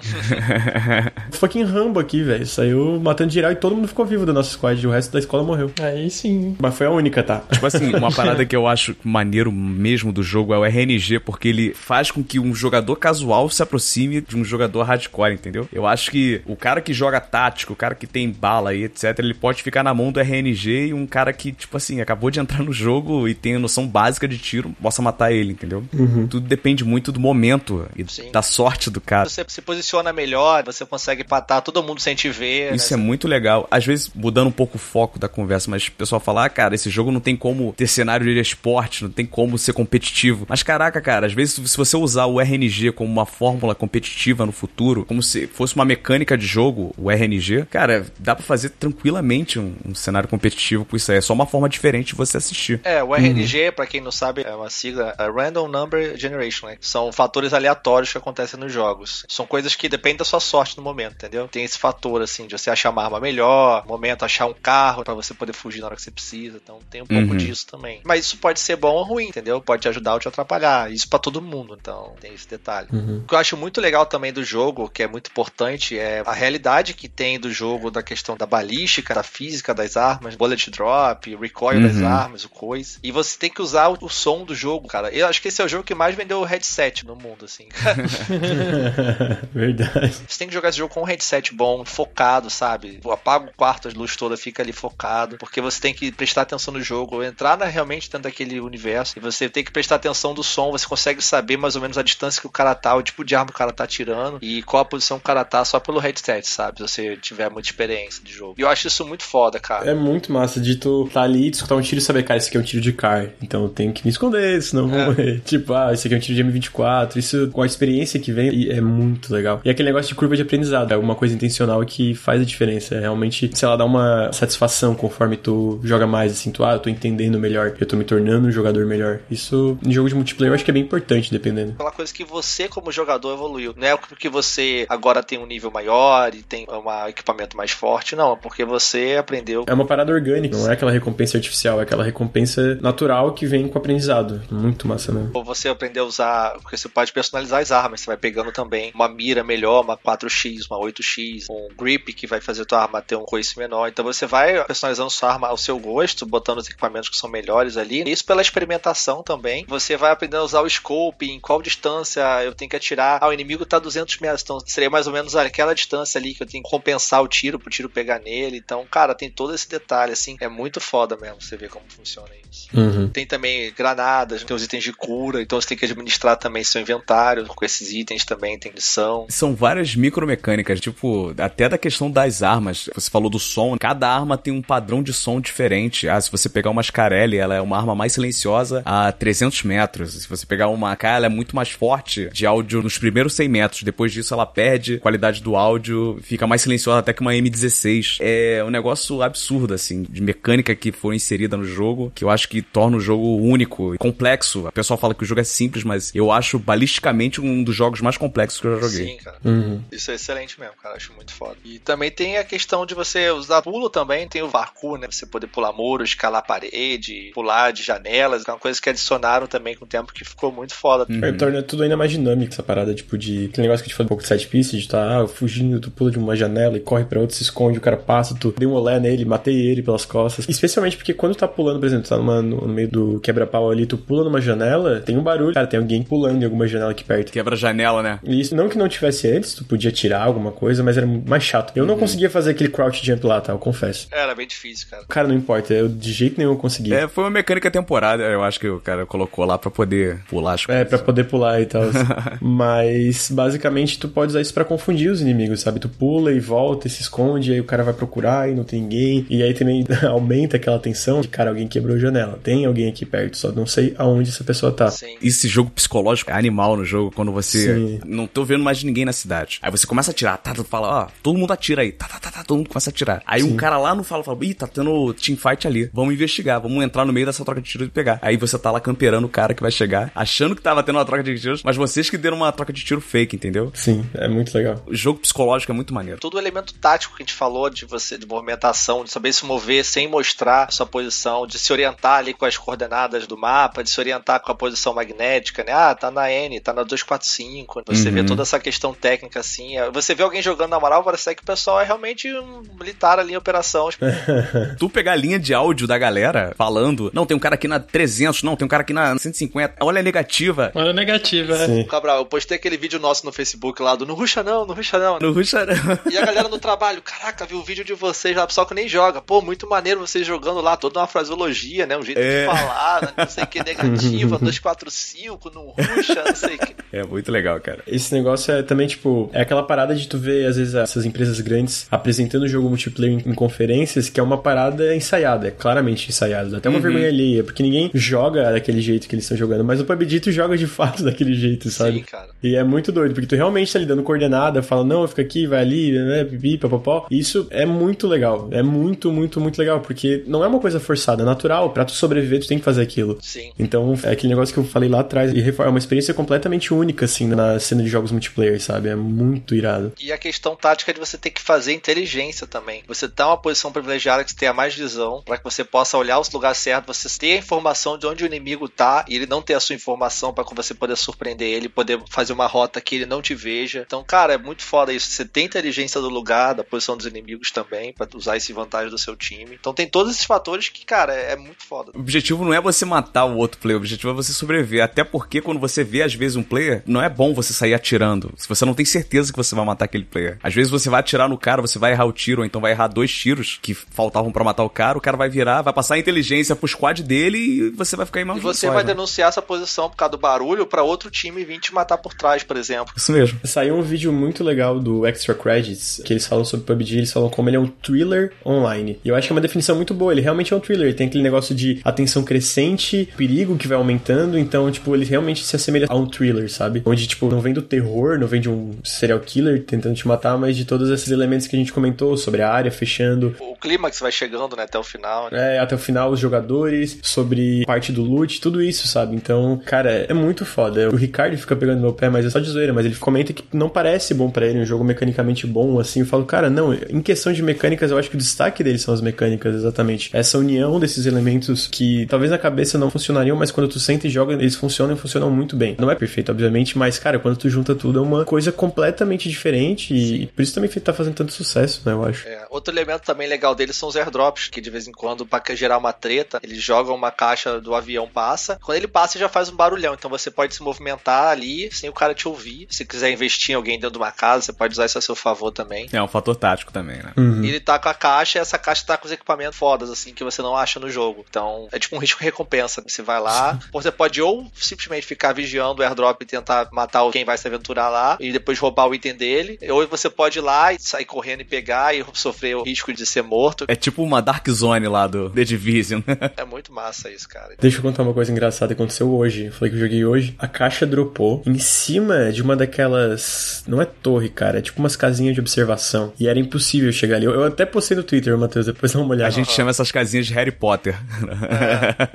Fucking Rambo aqui, velho. Saiu matando geral e todo mundo ficou vivo da nossa squad. O resto da escola morreu. Aí sim. Mas foi a única, tá? Tipo assim, uma parada que eu acho maneiro mesmo do jogo é o RNG, porque ele faz com que um jogador casual se aproxime de um jogador hardcore, entendeu? Eu acho que o cara que joga tático, o cara que tem bala e etc, ele pode ficar na mão do RNG e um cara que, tipo assim, acabou de entrar no jogo e tem a noção básica de tiro, possa matar ele, entendeu? Tudo depende muito do momento e Sim. da sorte do cara. Você se posiciona melhor, você consegue empatar todo mundo sem te ver. Isso é né? muito legal. Às vezes, mudando um pouco o foco da conversa, mas o pessoal fala, ah, cara, esse jogo não tem como ter cenário de esporte, não tem como ser competitivo. Mas caraca, cara, às vezes se você usar o RNG como uma fórmula competitiva no futuro, como se fosse uma mecânica de jogo, o RNG, cara, dá pra fazer tranquilamente um, um cenário competitivo com isso aí. É só uma forma diferente de você assistir. É, o RNG, pra quem não sabe, é uma sigla é Random Number Generation, né? São fatores aleatórios que acontecem nos jogos. São coisas que dependem da sua sorte no momento, entendeu? Tem esse fator, assim, de você achar uma arma melhor, no momento achar um carro pra você poder fugir na hora que você precisa. Então tem um pouco Uhum. disso também. Mas isso pode ser bom ou ruim, entendeu? Pode te ajudar ou te atrapalhar. Isso pra todo mundo, então tem esse detalhe. O que eu acho muito legal também do jogo, que é muito importante, é a realidade que tem do jogo da questão da balística, da física das armas, bullet drop, recoil das Uhum. armas, o coisa. E você tem que usar o, o som do jogo, cara. Eu acho que esse é o jogo que mais vendeu headset no mundo, assim. Verdade. Você tem que jogar esse jogo com um headset bom, focado, sabe? Apaga o quarto, as luzes todas, fica ali focado. Porque você tem que prestar atenção no jogo, entrar na, realmente dentro daquele universo. E você tem que prestar atenção do som, você consegue saber mais ou menos a distância que o cara tá, o tipo de arma que o cara tá tirando e qual a posição que o cara tá só pelo headset, sabe? Se você tiver muita experiência de jogo. E eu acho isso muito foda, cara. É muito massa de tu tá ali, tu escutar um tiro e saber, cara, esse aqui é um tiro de car. Então eu tenho que me esconder, senão vou É. morrer. Tipo, ah, esse aqui é um tiro de M24. Isso com a experiência que vem e é muito legal. E aquele negócio de curva de aprendizado, é alguma coisa intencional que faz a diferença. É realmente, sei lá, dá uma satisfação conforme tu joga mais, assim, tu, ah, eu tô entendendo melhor, eu tô me tornando um jogador melhor. Isso, em jogo de multiplayer, eu acho que é bem importante, dependendo. Aquela coisa que você, como jogador, evoluiu. Não é porque você agora tem um nível maior e tem um equipamento mais forte, não. É porque você aprendeu. É uma parada orgânica, não é aquela recompensa artificial, é aquela recompensa natural que vem com o aprendizado. Muito massa mesmo. Ou você aprender a usar. Porque você pode personalizar as armas. Você vai pegando também uma mira melhor, uma 4x, uma 8x, um grip que vai fazer tua arma ter um coice menor. Então você vai personalizando sua arma ao seu gosto, botando os equipamentos que são melhores ali. Isso pela experimentação também. Você vai aprendendo a usar o scope, em qual distância eu tenho que atirar. Ah, o inimigo tá 200 metros, então seria mais ou menos aquela distância ali que eu tenho que compensar o tiro pro tiro pegar nele. Então, cara, tem todo esse detalhe, assim. É muito foda mesmo você ver como funciona isso. Uhum. Tem também granadas, tem os itens de cura, então você tem que administrar também seu inventário com esses itens também, tem lição. São várias micromecânicas, tipo, até da questão das armas. Você falou do som, cada arma tem um padrão de som diferente. Ah, se você pegar uma Scarelli, ela é uma arma mais silenciosa a 300 metros. Se você pegar uma AK, ela é muito mais forte de áudio nos primeiros 100 metros. Depois disso, ela perde qualidade do áudio, fica mais silenciosa até que uma M16. É um negócio absurdo, assim, de mecânica que foi inserida no jogo, que eu acho que torna o jogo único e complexo. A pessoa fala que o jogo é simples, mas eu acho balisticamente um dos jogos mais complexos que eu já joguei. Sim, cara. Uhum. Isso é excelente mesmo, cara. Acho muito foda. E também tem a questão de você usar pulo também, tem o Varku, né? Você poder pular muro, escalar parede, pular de janelas. É uma coisa que adicionaram também com o tempo que ficou muito foda. Aí torna tudo ainda mais dinâmico essa parada, tipo, de. Aquele negócio que a gente falou um pouco de side piece, de tá ah, fugindo, tu pula de uma janela e corre pra outra, se esconde, o cara passa, tu deu um olé nele, matei ele pelas costas. Especialmente porque quando tu tá pulando, por exemplo, tu tá numa, no, no meio do quebra-pau ali, tu pula numa janela, tem um barulho, cara, tem alguém pulando em alguma janela aqui perto. Quebra a janela, né? E isso não que não tivesse antes, tu podia tirar alguma coisa, mas era mais chato. Eu não conseguia fazer aquele crouch jump lá, tá? Eu confesso. Era bem difícil, cara. Cara, não importa, eu de jeito nenhum consegui. É, foi uma mecânica temporária, eu acho que o cara colocou lá pra poder pular as coisas. É, pra poder pular e tal. Mas, basicamente, tu pode usar isso pra confundir os inimigos, sabe? Tu pula e volta e se esconde, aí o cara vai procurar e não tem ninguém. E aí também aumenta aquela tensão de, cara, alguém quebrou a janela. Tem alguém aqui perto, só não sei aonde essa pessoa tá. Sim. Esse jogo psicológico é animal no jogo, quando você Sim. não tô vendo mais ninguém na cidade. Aí você começa a atirar, tá, tu fala, ó, todo mundo atira aí, tá, tá, tá, tá, todo mundo começa a atirar. Aí um cara lá no fala, fala, ih, tá tendo teamfight ali, vamos investigar, vamos entrar no meio dessa troca de tiros e pegar. Aí você tá lá camperando o cara que vai chegar, achando que tava tendo uma troca de tiros, mas vocês que deram uma troca de tiro fake, entendeu? Sim, é muito legal. O jogo psicológico é muito maneiro. Todo o elemento tático que a gente falou de você, de movimentação, de saber se mover sem mostrar a sua posição, de se orientar ali com as coordenadas do mapa, de se orientar com a posição magnética, né? Ah, tá na N, tá na 245. Você vê toda essa questão técnica assim. é- Você vê alguém jogando na moral, parece que o pessoal é realmente um militar ali em operação. Tu pegar a linha de áudio da galera falando, não, tem um cara aqui na 300, não, tem um cara aqui na 150, olha a negativa. Olha a negativa, é. Sim. Cabral, eu postei aquele vídeo nosso no Facebook lá do Não Ruxa não, não Ruxa não. No Ruxa... E a galera no trabalho, caraca, viu o vídeo de vocês lá, pessoal que nem joga. Pô, muito maneiro vocês jogando lá, toda uma fraseologia, né? Um jeito É. de falar, né? não sei o que, negativa, 245, não ruxa, não sei o que. É muito legal, cara. Esse negócio é também, tipo, é aquela parada de tu ver, às vezes, essas empresas grandes apresentando o jogo multiplayer em, em conferências, que é uma parada ensaiada, é claramente ensaiada. Dá até uma vergonha alheia, porque ninguém joga daquele jeito que eles estão jogando, mas o PUBG tu joga de fato daquele jeito, sabe? Sim, cara. E é muito doido, porque tu realmente tá lhe dando coordenada, fala, não, fica aqui, vai ali, né, pipi, papapó. Isso é muito legal. É muito, muito, muito legal, porque não é uma coisa forçada, é natural. Pra tu sobreviver, tu tem que fazer aquilo. Sim. Então, é aquele negócio que eu falei lá atrás, e é uma experiência completamente única, assim, na cena de jogos multiplayer, sabe? É muito irado. E a questão tática de você ter que fazer inteligência também. Você tá uma posição privilegiada que você tenha mais visão, para que você possa olhar os lugares certos, você ter a informação de onde o inimigo tá e ele não ter a sua informação para você poder surpreender ele, poder fazer uma rota que ele não te veja. Então, cara, é muito foda isso. Você tem inteligência do lugar, da posição dos inimigos também, para usar esse vantagem do seu time. Então tem todos esses fatores que, cara, é, é muito foda. O objetivo não é você matar o outro player, o objetivo é você sobreviver. Até porque quando você vê, às vezes, um player, não é bom você sair atirando. Se você não tem certeza que você vai matar aquele player. Às vezes você vai atirar no cara, você vai errar o tiro, ou então vai errar dois tiros que faltavam pra matar o cara, o cara vai virar, vai passar a inteligência pro squad dele e você vai ficar em E você vai denunciar essa posição por causa do barulho para outro time vir te matar por trás, por exemplo. Isso mesmo. Saiu um vídeo muito legal do Extra Credits, que eles falam sobre PUBG, eles falam como ele é um thriller online. E eu acho que é uma definição muito boa, ele realmente é um thriller, ele tem aquele negócio de atenção crescente, perigo que vai aumentando, então, tipo, ele realmente se assemelha a um thriller, sabe? Onde, tipo, não vem do terror, não vem de um serial killer tentando te matar, mas de todos esses elementos que a gente comentou, sobre a área fechando, O clímax vai chegando, né, até o final. né? é, até o final, os jogadores, sobre parte do loot, tudo isso, sabe? Então, cara, é muito foda. O Ricardo fica pegando meu pé, mas é só de zoeira, mas ele comenta que não parece bom pra ele, um jogo mecanicamente bom, assim. Eu falo, cara, não, em questão de mecânicas, eu acho que o destaque deles são as mecânicas, exatamente. Essa união desses elementos que talvez na cabeça não funcionariam, mas quando tu senta e joga, eles funcionam e funcionam muito bem. Não é perfeito, obviamente, mas, cara, quando tu junta tudo, é uma coisa completamente diferente e por isso também tá fazendo tanto sucesso, né, eu acho. É, outro elemento também legal deles são os airdrops, que de vez em quando, pra gerar uma treta, eles joga uma caixa do avião, passa. Quando ele passa, já faz um barulhão. Então você pode se movimentar ali sem o cara te ouvir. Se quiser investir em alguém dentro de uma casa, você pode usar isso a seu favor também. É um fator tático também, né? E ele tá com a caixa e essa caixa tá com os equipamentos fodas, assim, que você não acha no jogo. Então é tipo um risco e recompensa. Você vai lá, ou você pode ou simplesmente ficar vigiando o airdrop e tentar matar quem vai se aventurar lá e depois roubar o item dele. Ou você pode ir lá e sair correndo e pegar e sofrer o risco de ser morto. É tipo uma Dark Zone lá do The Division. É muito massa isso, cara. Deixa eu contar uma coisa engraçada que aconteceu hoje. Eu falei que eu joguei hoje. A caixa dropou em cima de uma daquelas. Não é torre, cara. É tipo umas casinhas de observação. E era impossível chegar ali. Eu, eu até postei no Twitter, Matheus. Depois dá uma olhada. A gente chama essas casinhas de Harry Potter.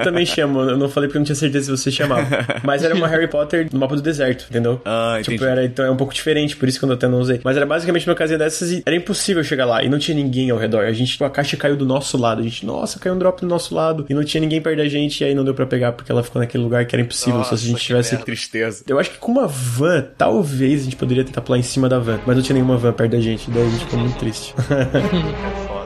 também chama. Eu não falei porque eu não tinha certeza se você chamava. Mas era uma Harry Potter no mapa do deserto, entendeu? Ah, Tipo, entendi. era, então é um pouco diferente, por isso que eu até não usei. Mas era basicamente uma casinha dessas e era impossível chegar lá. E não tinha ninguém ao redor. A gente, tipo, a caixa caiu do nosso lado. A gente, nossa, caiu um drop do nosso lado. E não tinha ninguém perto da gente. E aí não deu pra pegar porque ela ficou naquele lugar que era impossível Nossa, se a gente que tivesse. merda. Tristeza. Eu acho que com uma van, talvez a gente poderia tentar pular em cima da van. Mas não tinha nenhuma van perto da gente. Daí a gente ficou muito triste. É foda.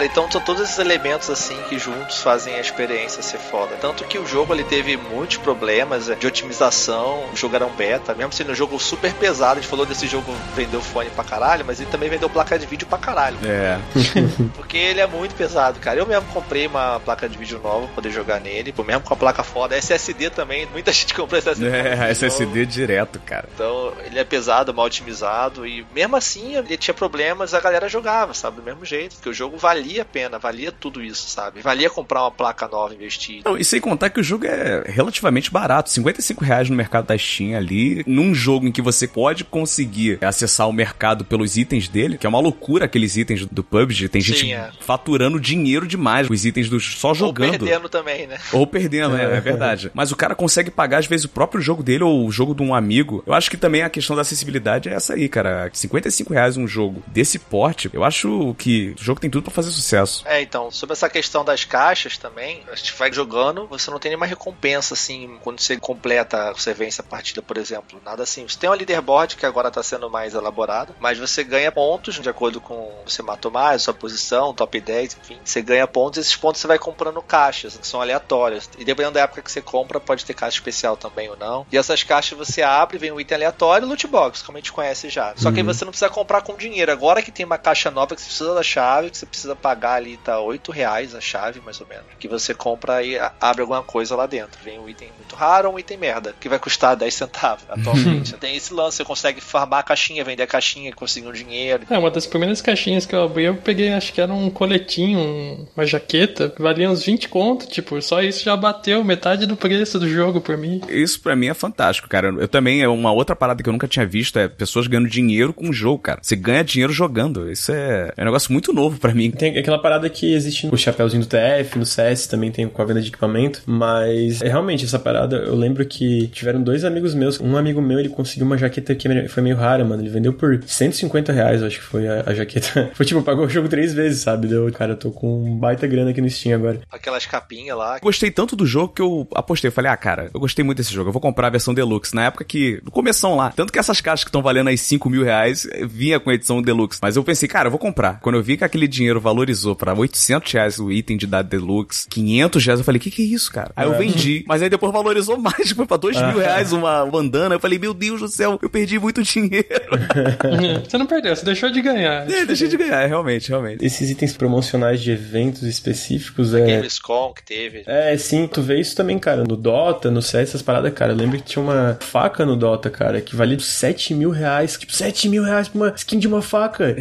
Cara, então são todos esses elementos assim que juntos fazem a experiência ser foda. Tanto que o jogo ele teve muitos problemas é, de otimização, o jogo era um beta, mesmo sendo um jogo super pesado, a gente falou desse jogo vendeu fone pra caralho, mas ele também vendeu placa de vídeo pra caralho. É. Porque ele é muito pesado, cara. Eu mesmo comprei uma placa de vídeo nova pra poder jogar nele, pô, mesmo com a placa foda. SSD também, muita gente comprou SSD. É, SSD direto, cara. Então, ele é pesado, mal otimizado e mesmo assim ele tinha problemas, a galera jogava, sabe, do mesmo jeito, porque o jogo valia a pena, valia tudo isso, sabe? Valia comprar uma placa nova investir. Não, e sem contar que o jogo é relativamente barato, 55 reais no mercado da Steam ali, num jogo em que você pode conseguir acessar o mercado pelos itens dele, que é uma loucura aqueles itens do PUBG, tem Sim, gente é. faturando dinheiro demais com os itens do só Ou jogando. perdendo também, né? Ou perdendo, é, é verdade. Mas o cara consegue pagar, às vezes, o próprio jogo dele ou o jogo de um amigo. Eu acho que também a questão da acessibilidade é essa aí, cara. 55 reais um jogo desse porte, eu acho que o jogo tem tudo pra fazer sucesso. É, então, sobre essa questão das caixas também, a gente vai jogando, você não tem nenhuma recompensa, assim, quando você completa, você vence a partida, por exemplo. Nada assim. Você tem um leaderboard que agora tá sendo mais elaborado, mas você ganha pontos de acordo com você matou mais, sua posição, top 10, enfim. Você ganha pontos e esses pontos você vai comprando caixas, que são aleatórias. E dependendo da época que você compra, pode ter caixa especial também ou não. E essas caixas você abre, vem um item aleatório e loot box, como a gente conhece já. Só que aí você não precisa comprar com dinheiro. Agora que tem uma caixa nova que você precisa da chave, que você precisa pagar ali, tá 8 reais a chave, mais ou menos. Que você compra e abre alguma coisa lá dentro. Vem um item muito raro ou um item merda, que vai custar 10 centavos atualmente. tem esse lance, você consegue farmar a caixinha, vender a caixinha, conseguir um dinheiro. É, uma das primeiras caixinhas que eu abri, eu peguei, acho que era um coletinho, um- uma jaqueta, que valia uns 20 conto, tipo, só isso já bateu metade do preço do jogo por mim. Isso pra mim é fantástico, cara. Eu também, é uma outra parada que eu nunca tinha visto, é pessoas ganhando dinheiro com o jogo, cara. Você ganha dinheiro jogando. Isso é, é um negócio muito novo pra mim. Tem aquela parada que existe no chapéuzinho do TF, no CS também tem com a venda de equipamento, mas é realmente essa parada, eu lembro que tiveram dois amigos meus, um amigo meu, ele conseguiu uma jaqueta que foi meio rara, mano, ele vendeu por 150 reais, eu acho que foi a, a jaqueta. Foi tipo, pagou o jogo três vezes, sabe? Deu, cara, eu tô com um baita grana aqui no Steam agora. Aquelas capinhas lá. Gostei tanto do jogo que eu apostei. Eu falei, ah, cara, eu gostei muito desse jogo. Eu vou comprar a versão Deluxe. Na época que. No começão lá. Tanto que essas caixas que estão valendo aí 5 mil reais vinha com a edição Deluxe. Mas eu pensei, cara, eu vou comprar. Quando eu vi que aquele dinheiro valorizou pra 800 reais o item de da Deluxe, 500 reais, eu falei, que que é isso, cara? Aí eu vendi. Mas aí depois valorizou mais. Foi pra 2 mil reais uma bandana. Eu falei, meu Deus do céu, eu perdi muito dinheiro. você não perdeu, você deixou de ganhar. é, deixei de ganhar, realmente, realmente. Esses itens promocionais de eventos específicos é. Gamescom que teve. É, sim, tu vê isso também, cara, no Dota, no CS, essas paradas, cara. Eu lembro que tinha uma faca no Dota, cara, que valia 7 mil reais. Tipo, 7 mil reais pra uma skin de uma faca.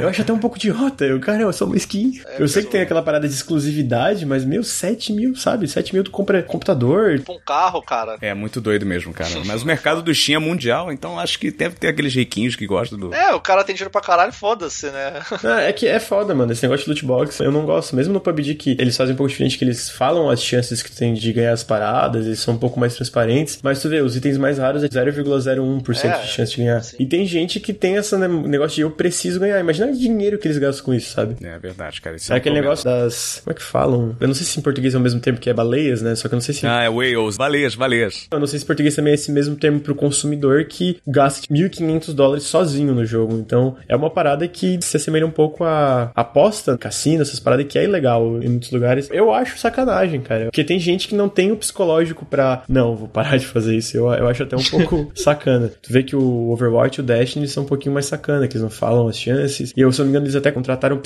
Eu acho até um pouco idiota. Eu, cara, são só uma skin. É, eu sei que tem aquela parada de exclusividade, mas, meu, 7 mil, sabe? 7 mil tu compra computador. Tipo um carro, cara. É muito doido mesmo, cara. Mas o mercado do Steam é mundial, então acho que deve ter aqueles riquinhos que gostam do. É, o cara tem dinheiro pra caralho, foda-se, né? Ah, é que é foda, mano. Esse negócio de loot box, eu não gosto. Mesmo no PUBG, que eles fazem um pouco diferente, que eles falam as chances que tu tem de ganhar as paradas, eles são um pouco mais transparentes. Mas tu vê, os itens mais raros é 0,01% É, de chance de ganhar. sim. E tem gente que tem esse né, negócio de eu preciso ganhar. Imagina o dinheiro que eles gastam com isso, sabe? É verdade, cara. Isso É um aquele problema. negócio das. Como é que falam? Eu não sei se em português é o mesmo termo que é baleias, né? Só que eu não sei se. Ah, é whales, baleias, baleias. Eu não sei se em português também é esse mesmo termo pro consumidor que gasta 1.500 dólares sozinho no jogo. Então, é uma parada que se assemelha um pouco a aposta, cassino, essas paradas que é ilegal em muitos lugares. Eu acho sacanagem, cara. Porque tem gente que não tem o psicológico pra, não, vou parar de fazer isso. Eu, eu acho até um pouco sacana. Tu vê que o Overwatch e o Destiny são um pouquinho mais sacana, que eles não falam as chances. E eu, se não me engano, eles até contrataram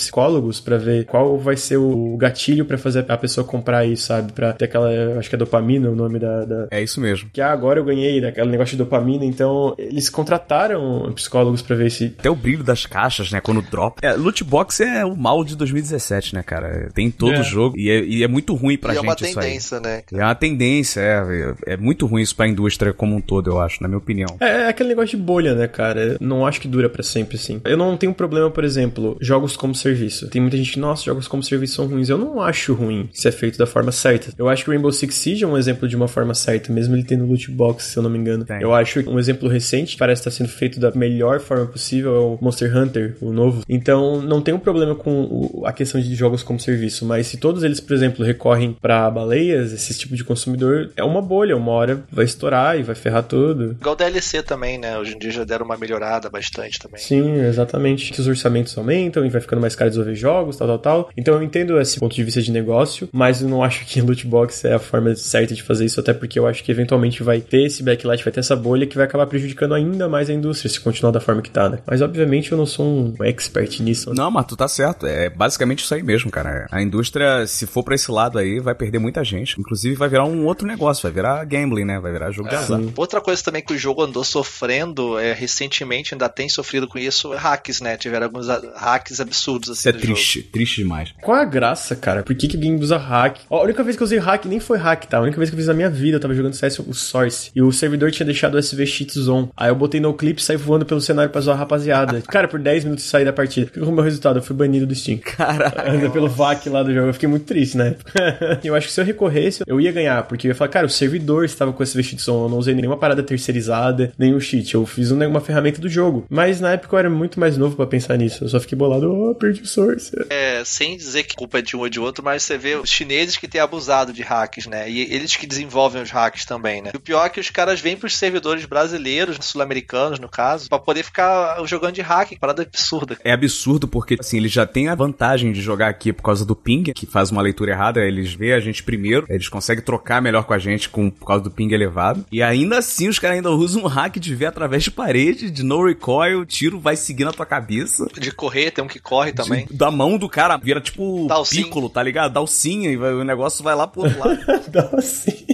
psicólogos pra ver qual vai ser o gatilho pra fazer a pessoa comprar isso, sabe? Pra ter aquela, acho que é dopamina o nome da- da, É isso mesmo. que ah, agora eu ganhei daquele negócio de dopamina, então eles contrataram psicólogos pra ver se. Até o brilho das caixas, né? Quando drop. É, loot box é o mal de 2017, né, cara? Tem em todo É. jogo. E é, e é muito ruim pra e é gente uma isso aí. tendência, né? É uma tendência, é, é muito ruim isso pra indústria como um todo, eu acho, na minha opinião. É, é aquele negócio de bolha, né, cara? Não acho que dura pra sempre, assim. Eu não tenho problema, por exemplo, jogos como serviço. Tem muita gente que, nossa, jogos como serviço são ruins. Eu não acho ruim se é feito da forma certa. Eu acho que o Rainbow Six Siege é um exemplo de uma forma certa, mesmo ele tendo loot box, se eu não me engano. Tem. Eu acho que um exemplo recente, que parece estar sendo feito da melhor forma possível, é o Monster Hunter, o novo. Então, não tem um problema com o- a questão de jogos como serviço, mas se todos eles, por exemplo, recorrem pra baleias, esse tipo de consumidor, é uma bolha, uma hora vai estourar e vai ferrar tudo. Igual o DLC também, né? Hoje em dia já deram uma melhorada bastante também. Sim, exatamente. Que os orçamentos aumentam e vai ficando mais caro desenvolver jogos, tal, tal, tal. Então eu entendo esse ponto de vista de negócio, mas eu não acho que loot box é a forma certa de fazer isso, até porque eu acho que eventualmente vai ter esse backlash, vai ter essa bolha que vai acabar prejudicando ainda mais a indústria se continuar da forma que tá, né? Mas obviamente eu não sou um expert nisso. né? Não, mas tu tá certo. É basicamente isso aí mesmo, cara. A indústria, se for pra esse lado aí, vai perder muita gente. Inclusive, vai virar um outro negócio. Vai virar gambling, né? Vai virar jogo de azar. Outra coisa também que o jogo andou sofrendo, é, recentemente ainda tem sofrido com isso, é hacks, né? Tiveram alguns hacks absurdos assim Isso é triste. Triste demais. Qual a graça, cara? Por que, que alguém usa hack? Ó, a única vez que eu usei hack nem foi hack, tá? A única vez que eu fiz na minha vida, eu tava jogando CS o Source. E o servidor tinha deixado o SV cheats on. Aí eu botei no clipe e saí voando pelo cenário pra zoar a rapaziada. Cara, por 10 minutos saí da partida. Foi o meu resultado? Eu fui banido do Steam. Caralho. pelo VAC lá do jogo. Eu fiquei muito triste, né? eu acho que se eu recorresse, eu ia ganhar. Porque eu ia falar, cara, o servidor estava com SV cheats on. Eu não usei nenhuma parada terceirizada, nenhum cheat. Eu fiz um- uma ferramenta do jogo. Mas na época eu era muito mais novo pra pensar nisso. Eu só fiquei bolado, oh, perdi o Source. É, sem dizer que culpa é de um ou de outro, mas você vê os chineses que têm abusado de hacks, né? E eles que desenvolvem os hacks também, né? E o pior é que os caras vêm pros servidores brasileiros, sul-americanos, no caso, pra poder ficar jogando de hack, parada absurda. É absurdo porque, assim, eles já têm a vantagem de jogar aqui por causa do ping, que faz uma leitura errada, eles veem a gente primeiro, eles conseguem trocar melhor com a gente com, por causa do ping elevado. E ainda assim, os caras ainda usam um hack de ver através de parede, de no recoil, o tiro vai seguir na tua cabeça. De correr, tem um que corre também. De- da mão do cara, vira tipo Dalsin. piccolo, tá ligado? Dalcinha, e vai- o negócio vai lá pro outro lado. Dalsin.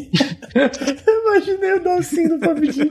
Imaginei o Dalsin no PUBG.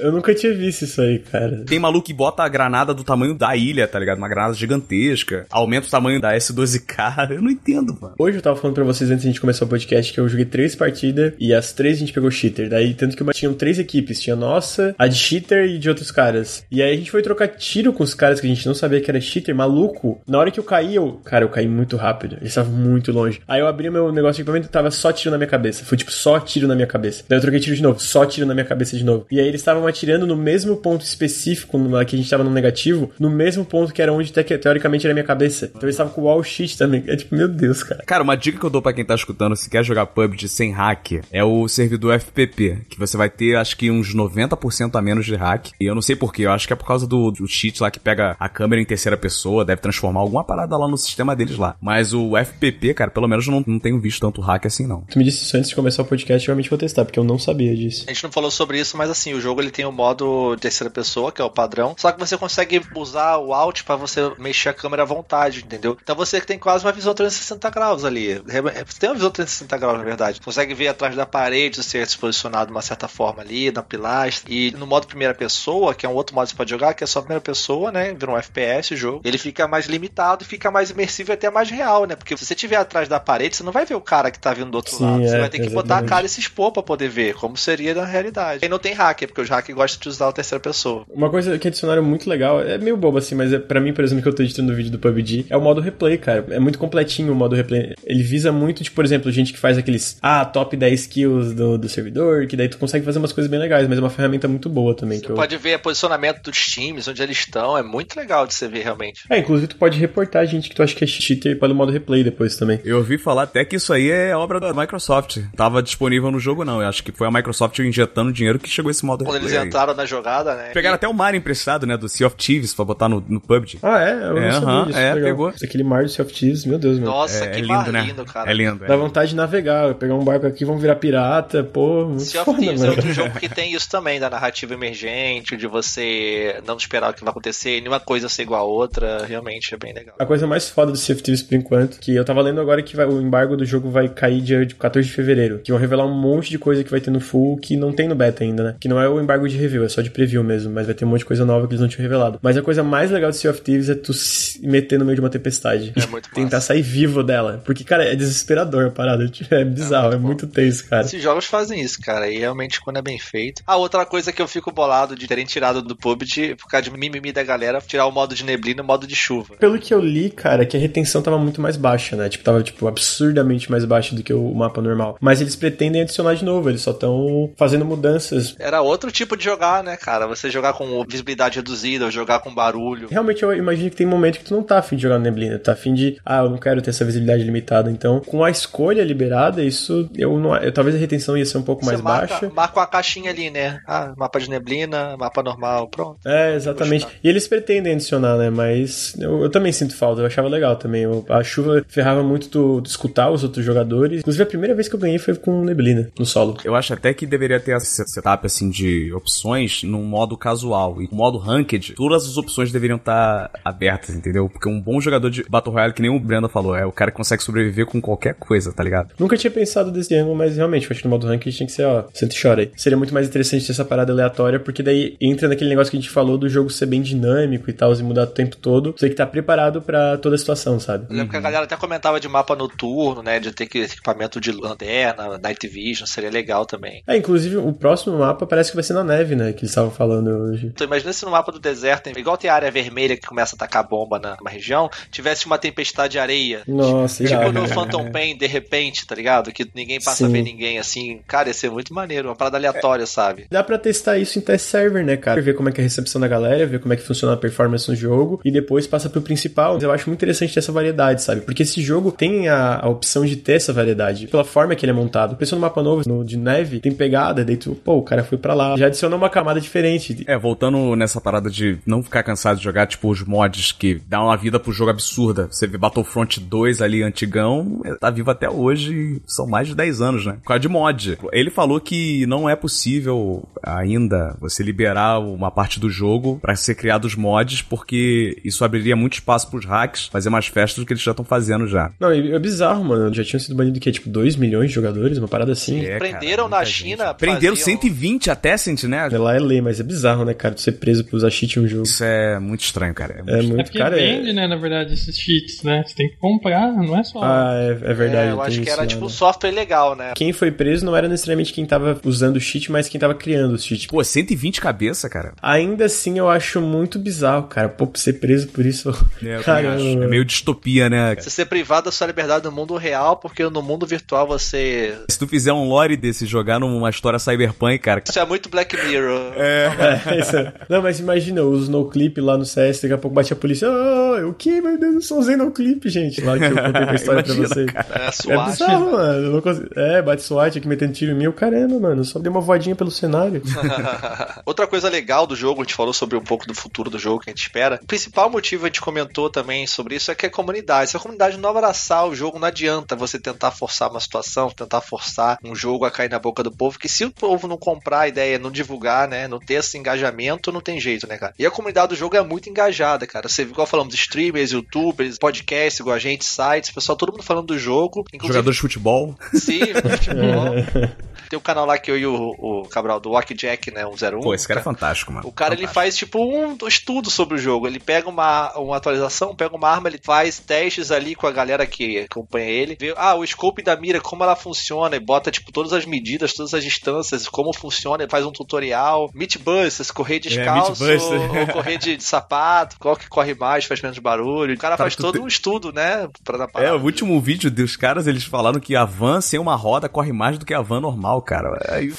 Eu nunca tinha visto isso aí, cara. Tem maluco que bota a granada do tamanho da ilha, tá ligado? Uma granada gigantesca. Aumenta o tamanho da S12K. Eu não entendo, mano. Hoje eu tava falando pra vocês antes de a gente começar o podcast que eu joguei três partidas e as três a gente pegou cheater. Daí, tanto que uma- tinham três equipes. Tinha a nossa, a de cheater e de outros caras. E aí a gente foi trocar tiro com os caras que a gente não sabia que era cheater, maluco. Na hora que eu caí, eu... Cara, eu caí muito rápido. Eles estavam muito longe. Aí eu abri meu negócio de equipamento e tava só tiro na minha cabeça. Foi tipo, só tiro na minha cabeça. Daí eu troquei tiro de novo, só tiro na minha cabeça de novo. E aí eles estavam atirando no mesmo ponto específico, no- que a gente tava no negativo, no mesmo ponto que era onde te- teoricamente era minha cabeça. Então eles estavam com o wall sheet também. É tipo, meu Deus, cara. Cara, uma dica que eu dou pra quem tá escutando, se quer jogar PUBG sem hack, é o servidor FPP, que você vai ter, acho que uns 90% a menos de hack. E eu não sei porquê, eu acho que é por causa do, do cheat lá que pega a câmera em terceira pessoa, deve transformar alguma parada lá no sistema deles lá. Mas o FPP, cara, pelo menos eu não, não tenho visto tanto hack assim, não. Tu me disse isso antes de começar o podcast, definitivamente vou testar, porque eu não sabia disso. A gente não falou sobre isso, mas assim, o jogo ele tem o modo terceira pessoa, que é o padrão. Só que você consegue usar o Alt para você mexer a câmera à vontade, entendeu? Então você tem quase uma visão 360 graus ali. Você tem uma visão 360 graus, na verdade. Você consegue ver atrás da parede, ser se posicionado de uma certa forma ali, na pilastra. E no modo primeira pessoa, que é um outro modo que você pode jogar, que é só primeira pessoa, né? Vira um FPS o jogo. Ele fica mais limitado, fica mais imersivo e até mais real, né? Porque se você estiver atrás da parede, você não vai ver o cara que tá vindo do outro Sim, lado. Você é, vai ter que botar a exatamente. cara e se expor pra poder ver, como seria na realidade. E não tem hacker, porque os hackers gostam de usar a terceira pessoa. Uma coisa que adicionaram muito legal, é meio bobo assim, mas é, pra mim, por exemplo, que eu tô editando o vídeo do PUBG, é o modo replay, cara. É muito completinho o modo replay. Ele visa muito, tipo, por exemplo, gente que faz aqueles, ah, top 10 kills do, do servidor, que daí tu consegue fazer umas coisas bem legais, mas é uma ferramenta muito boa também. Que Você eu... pode ver o posicionamento dos times, onde eles estão, é muito legal de você ver realmente. É, inclusive tu pode reportar gente que tu acha que é cheater pelo modo replay depois também. Eu ouvi falar até que isso aí é obra da Microsoft. Tava disponível no jogo, não. Eu acho que foi a Microsoft injetando dinheiro que chegou esse modo Quando eles replay aí. entraram na jogada, né? Pegaram até o mar emprestado, né? Do Sea of Thieves pra botar no, no PUBG. Ah, é? Eu não É, sabia aham, disso. é, legal. pegou. Aquele mar do Sea of Thieves, meu Deus, meu. Nossa, é, que é mar lindo, né? lindo, cara. É lindo. Dá É. vontade de navegar, pegar um barco aqui, vamos virar pirata, pô, muito Sea of Thieves é outro jogo que tem isso também, da narrativa emergente, de você não esperar o que vai acontecer, nenhuma coisa ser igual a outra, realmente é bem legal. A coisa mais foda do Sea of Thieves por enquanto, que eu tava lendo agora que vai- o embargo do jogo vai cair dia de 14 de fevereiro, que vão revelar um monte de coisa que vai ter no full que não tem no beta ainda, né? Que não é o embargo de review, é só de preview mesmo, mas vai ter um monte de coisa nova que eles não tinham revelado. Mas a coisa mais legal do Sea of Thieves é tu se meter no meio de uma tempestade. É muito Tentar massa. sair vivo dela. Porque, cara, é desesperador a parada. É bizarro, é bom. muito tenso, cara. Esses jogos fazem isso, cara, e realmente quando é bem feito. A outra coisa que eu fico bolado de terem tirado do PUBG, por causa de mimimi da galera, tirar o modo de neblina e o modo de chuva. Pelo que eu li, cara, que a retenção tava muito mais baixa, né? Tipo, tava, tipo, absurdamente mais baixa do que o mapa normal. Mas eles pretendem adicionar de novo, eles só estão fazendo mudanças. Era outro tipo de jogar, né, cara? Você jogar com visibilidade reduzida, ou jogar com barulho. Realmente eu imagino que tem momento que tu não tá afim de jogar no neblina, tá afim de, ah, eu não quero ter essa visibilidade limitada. Então, com a escolha liberada, isso eu não. Eu, talvez a retenção ia ser um pouco mais Você marca, baixa. marca uma caixinha ali, né? Ah, mapa de neblina, mapa normal, pronto. É, exatamente. E eles pretendem adicionar, né? Mas eu, eu também sinto falta, eu achava legal também. Eu- a chuva ferrava muito tu, tu escutar os outros jogadores. Inclusive, a primeira vez que eu ganhei foi com neblina, no solo. Eu acho até que deveria ter esse setup assim de opções num modo casual. E no modo ranked, todas as opções deveriam estar abertas, entendeu? Porque um bom jogador de Battle Royale, que nem o Brenda falou, é o cara que consegue sobreviver com qualquer coisa, tá ligado? Nunca tinha pensado desse ângulo, mas realmente, eu acho que no modo ranking tinha que ser, ó, senta e chora aí. Seria muito mais interessante ter essa parada aleatória, porque daí entra naquele negócio que a gente falou do jogo ser bem dinâmico e tal, e mudar o tempo todo. Você tem que estar preparado pra toda a situação, sabe? Eu lembro que a galera até comentava de mapa noturno, né? De ter que equipamento de lanterna, night vision, seria legal também. É, inclusive, o próximo mapa parece que vai ser na neve, né? Que eles estavam falando hoje. Então imagina se no mapa do deserto, igual tem a área vermelha que começa a atacar bomba na, numa região, tivesse uma tempestade de areia. Nossa, Tipo irado, no cara. Phantom Pain, de repente, tá ligado? Que ninguém passa Sim. a ver ninguém assim. Cara, ia ser muito maneiro, uma parada aleatória, sabe? Dá pra testar isso em test server, né, cara? Ver como é que é a recepção da galera, ver como é que funciona a performance no jogo e depois passa pro principal. Eu acho muito interessante ter essa variedade, sabe? Porque esse jogo tem a, a opção de ter essa variedade pela forma que ele é montado. Pensando no mapa novo, no de neve, tem pegada, daí tu, pô, o cara foi pra lá. Já adicionou uma camada diferente. É, voltando nessa parada de não ficar cansado de jogar, tipo, os mods que dão uma vida pro jogo absurda. Você vê Battlefront 2 ali, antigão, é, tá vivo até hoje, são mais de 10 anos, né? Por causa de mod. Ele falou que não é possível ainda você liberar uma parte do jogo pra ser criados mods, porque isso abriria muito espaço pros fazer mais festas do que eles já estão fazendo já. Não, é bizarro, mano. Já tinham sido banido que tipo 2 milhões de jogadores, uma parada assim. É, Prenderam muita na gente. China, Prenderam faziam- 120 a Tencent, né? Lá é lei, mas é bizarro, né, cara? Tu ser preso por usar cheat em um jogo. Isso é muito estranho, cara. É muito É É muito, porque cara. é- vende, né, na verdade, esses cheats, né? Você tem que comprar, não é só. Ah, é, é verdade. É, eu acho que era tipo um software legal, né? Quem foi preso não era necessariamente quem tava usando o cheat, mas quem tava criando o cheat. Pô, 120 cabeça, cara. Ainda assim, eu acho muito bizarro, cara. Pô, ser preso por isso. É, Caramba. Acho. É meio distopia, né? Você ser privado da sua liberdade no mundo real, porque no mundo virtual você. Se tu fizer um lore desse, jogar numa história cyberpunk, cara. Isso é muito Black Mirror. É, isso. Não, mas imagina, o Snowclip lá no CS, daqui a pouco bate a polícia. "Ah!" o que? Meu Deus, eu sou usando o clipe, gente. Lá que eu contei a história pra vocês. É, É SWAT. bizarro, mano. Eu não consigo... É, bate SWAT aqui metendo tiro em mim. Eu, Caramba, mano. Só dei uma voadinha pelo cenário. Outra coisa legal do jogo, a gente falou sobre um pouco do futuro do jogo que a gente espera. O principal motivo, a gente comentou também sobre isso, é que é a comunidade. Se a comunidade não abraçar o jogo, não adianta você tentar forçar uma situação, tentar forçar um jogo a cair na boca do povo, que se o povo não comprar a ideia, não divulgar, né, não ter esse engajamento, não tem jeito, né, cara? E a comunidade do jogo é muito engajada, cara. Você, igual falamos, streamers, youtubers, podcasts, igual a gente, sites, pessoal, todo mundo falando do jogo. Inclusive, Jogador de futebol. Sim, futebol. Tem um canal lá que eu e o, o Cabral, do Walk Jack, né, 101. Pô, esse cara é fantástico, mano. O cara ele Fantástico. faz tipo um estudo sobre o jogo. Ele pega uma, uma atualização, pega uma arma, ele faz testes ali com a galera que acompanha ele. Vê, ah, o scope da mira, como ela funciona, e bota tipo todas as medidas, todas as distâncias, como funciona, ele faz um tutorial. Meat Busters, correr descalço Meat Buster. ou correr de, de sapato, qual que corre mais, faz menos barulho. O cara, Cara, faz todo tem- um estudo, né? Pra dar É, parada. o último vídeo dos caras, eles falaram que a van sem uma roda corre mais do que a van normal, cara. Aí,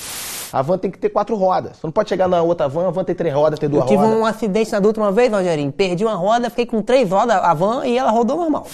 A van tem que ter quatro rodas. Você não pode chegar na outra van, a van tem três rodas, tem duas Eu tive rodas. um acidente na última vez, Rogerinho. Perdi uma roda, fiquei com três rodas, a van, e ela rodou normal.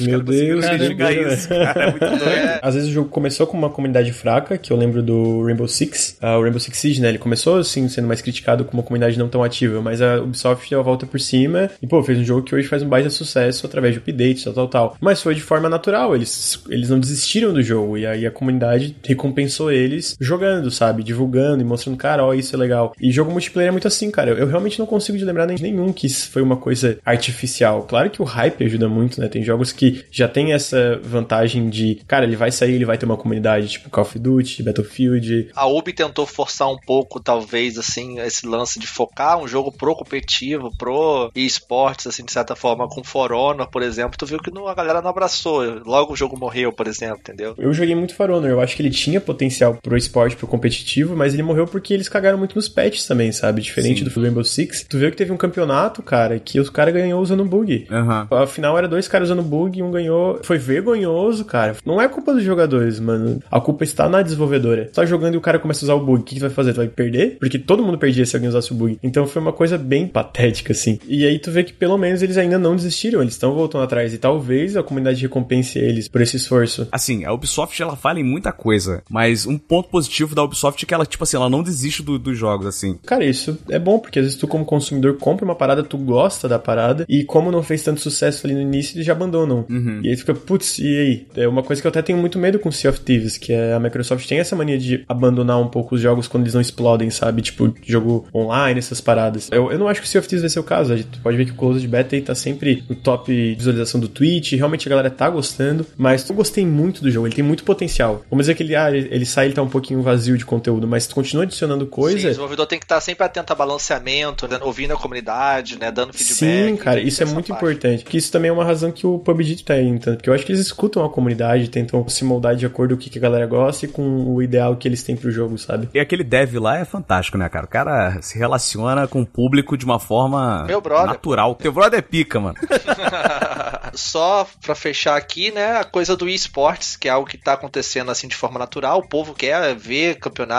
Meu Deus, diga doideira, isso, cara. É muito doido. Às vezes o jogo começou com uma comunidade fraca, que eu lembro do Rainbow Six. Ah, o Rainbow Six Siege, né? Ele começou, assim, sendo mais criticado com uma comunidade não tão ativa, mas a Ubisoft deu a volta por cima e, pô, fez um jogo que hoje faz um baita sucesso através de updates, tal, tal, tal. Mas foi de forma natural, eles, eles não desistiram do jogo e aí a comunidade recompensou eles jogando, sabe? Divulgando e mostrando, cara, ó, isso é legal. E jogo multiplayer é muito assim, cara. Eu realmente não consigo de lembrar nem- nenhum que isso foi uma coisa artificial. Claro que o hype ajuda muito, né? Tem jogos que já tem essa vantagem de, cara, ele vai sair, ele vai ter uma comunidade, tipo Call of Duty, Battlefield. A Ubi tentou forçar um pouco, talvez, assim, esse lance de focar um jogo pro competitivo, pro esportes, assim, de certa forma, com For Honor, por exemplo. Tu viu que não- a galera não abraçou. Logo o jogo morreu, por exemplo, entendeu? Eu joguei muito For Honor, eu acho que ele tinha potencial pro esporte, pro competitivo, mas ele morreu porque eles cagaram muito nos patches também, sabe? Diferente do Rainbow Six. Tu viu que teve um campeonato, cara, que os caras ganhou usando bug. Aham. Afinal, era dois caras usando bug e um ganhou. Foi vergonhoso, cara. Não é culpa dos jogadores, mano. A culpa está na desenvolvedora. Você tá jogando e o cara começa a usar o bug. O que tu vai fazer? Tu vai perder? Porque todo mundo perdia se alguém usasse o bug. Então foi uma coisa bem patética, assim. E aí tu vê que pelo menos eles ainda não desistiram. Eles estão voltando atrás. E talvez a comunidade recompense eles por esse esforço. Assim, a Ubisoft ela fala em muita coisa, mas um ponto positivo da Ubisoft que ela, tipo assim, ela não desiste do- dos jogos, assim. Cara, isso é bom, porque às vezes tu, como consumidor, compra uma parada, tu gosta da parada, e como não fez tanto sucesso ali no início, eles já abandonam. E aí tu fica, putz, e aí? É uma coisa que eu até tenho muito medo com Sea of Thieves, que é a Microsoft tem essa mania de abandonar um pouco os jogos quando eles não explodem, sabe? Tipo, jogo online, essas paradas. Eu, eu não acho que o Sea of Thieves vai ser o caso. A gente pode ver que o Closed Beta aí tá sempre no top visualização do Twitch, realmente a galera tá gostando, mas eu gostei muito do jogo, ele tem muito potencial. Vamos dizer que ele, ah, ele, ele sai, ele tá um pouquinho vazio de conteúdo, mas tu continua adicionando Sim, o coisa. desenvolvedor tem que estar sempre atento a balanceamento, né, ouvindo a comunidade, né, dando feedback. Sim, cara, isso é muito parte. importante. Porque isso também é uma razão que o PUBG tem, tanto porque eu acho que eles escutam a comunidade, tentam se moldar de acordo com o que a galera gosta e com o ideal que eles têm pro jogo, sabe? E aquele dev lá é fantástico, né, cara? O cara se relaciona com o público de uma forma Meu brother. natural. Teu brother é pica, mano. Só pra fechar aqui, né, a coisa do esportes, que é algo que tá acontecendo assim de forma natural. O povo quer ver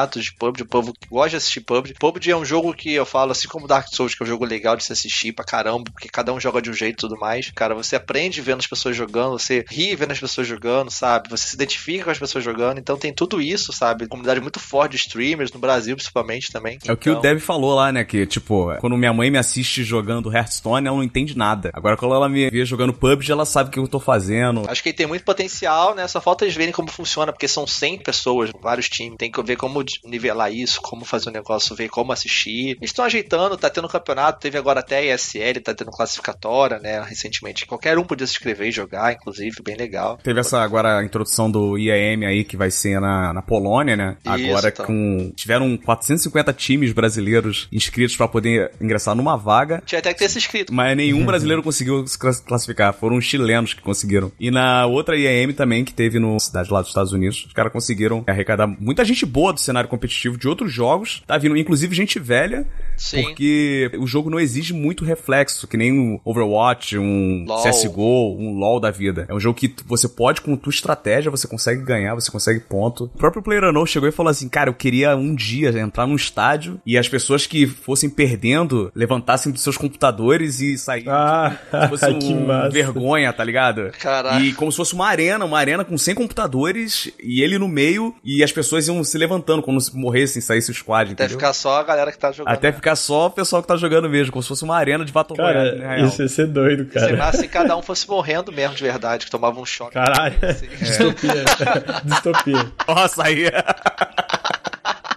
campeonatos de PUBG, o povo que gosta de assistir PUBG. PUBG é um jogo que eu falo, assim como Dark Souls, que é um jogo legal de se assistir pra caramba, porque cada um joga de um jeito e tudo mais. Cara, você aprende vendo as pessoas jogando, você ri vendo as pessoas jogando, sabe? Você se identifica com as pessoas jogando, então tem tudo isso, sabe? Comunidade muito forte de streamers, no Brasil principalmente também. É o que o Então- Dev falou lá, né? Que, tipo, quando minha mãe me assiste jogando Hearthstone, ela não entende nada. Agora, quando ela me vê jogando PUBG, ela sabe o que eu tô fazendo. Acho que ele tem muito potencial, né? Só falta eles verem como funciona, porque são 100 pessoas, vários times. Tem que ver como nivelar isso, como fazer o negócio, ver como assistir. Eles estão ajeitando, tá tendo campeonato, teve agora até ESL, tá tendo classificatória, né? Recentemente. Qualquer um podia se inscrever e jogar, inclusive, bem legal. Teve essa agora a introdução do IAM aí, que vai ser na, na Polônia, né? Isso, agora então. com. Tiveram 450 times brasileiros inscritos pra poder ingressar numa vaga. Tinha até que ter se inscrito. Mas nenhum brasileiro conseguiu se clas- classificar. Foram os chilenos que conseguiram. E na outra IAM também, que teve no cidade lá dos Estados Unidos, os caras conseguiram arrecadar muita gente boa do cenário competitivo de outros jogos. Tá vindo, inclusive, gente velha. Sim. Porque o jogo não exige muito reflexo, que nem um Overwatch, um LoL. CSGO, um LoL da vida. É um jogo que você pode, com tua estratégia, você consegue ganhar, você consegue ponto. O próprio PlayerUnknown chegou e falou assim, cara, eu queria um dia entrar num estádio e as pessoas que fossem perdendo levantassem dos seus computadores e saírem Ah, se fosse que um massa. vergonha, tá ligado? Caraca. E como se fosse uma arena, uma arena com 100 computadores e ele no meio e as pessoas iam se levantando quando se morressem, saísse o squad, Até entendeu? ficar só a galera que tá jogando. Até ficar só o pessoal que tá jogando mesmo, como se fosse uma arena de Battle Royale, né, isso ia ser doido, Sei cara. lá, se cada um fosse morrendo mesmo de verdade, que tomava um choque. Caralho. Distopia. Distopia. Nossa, aí.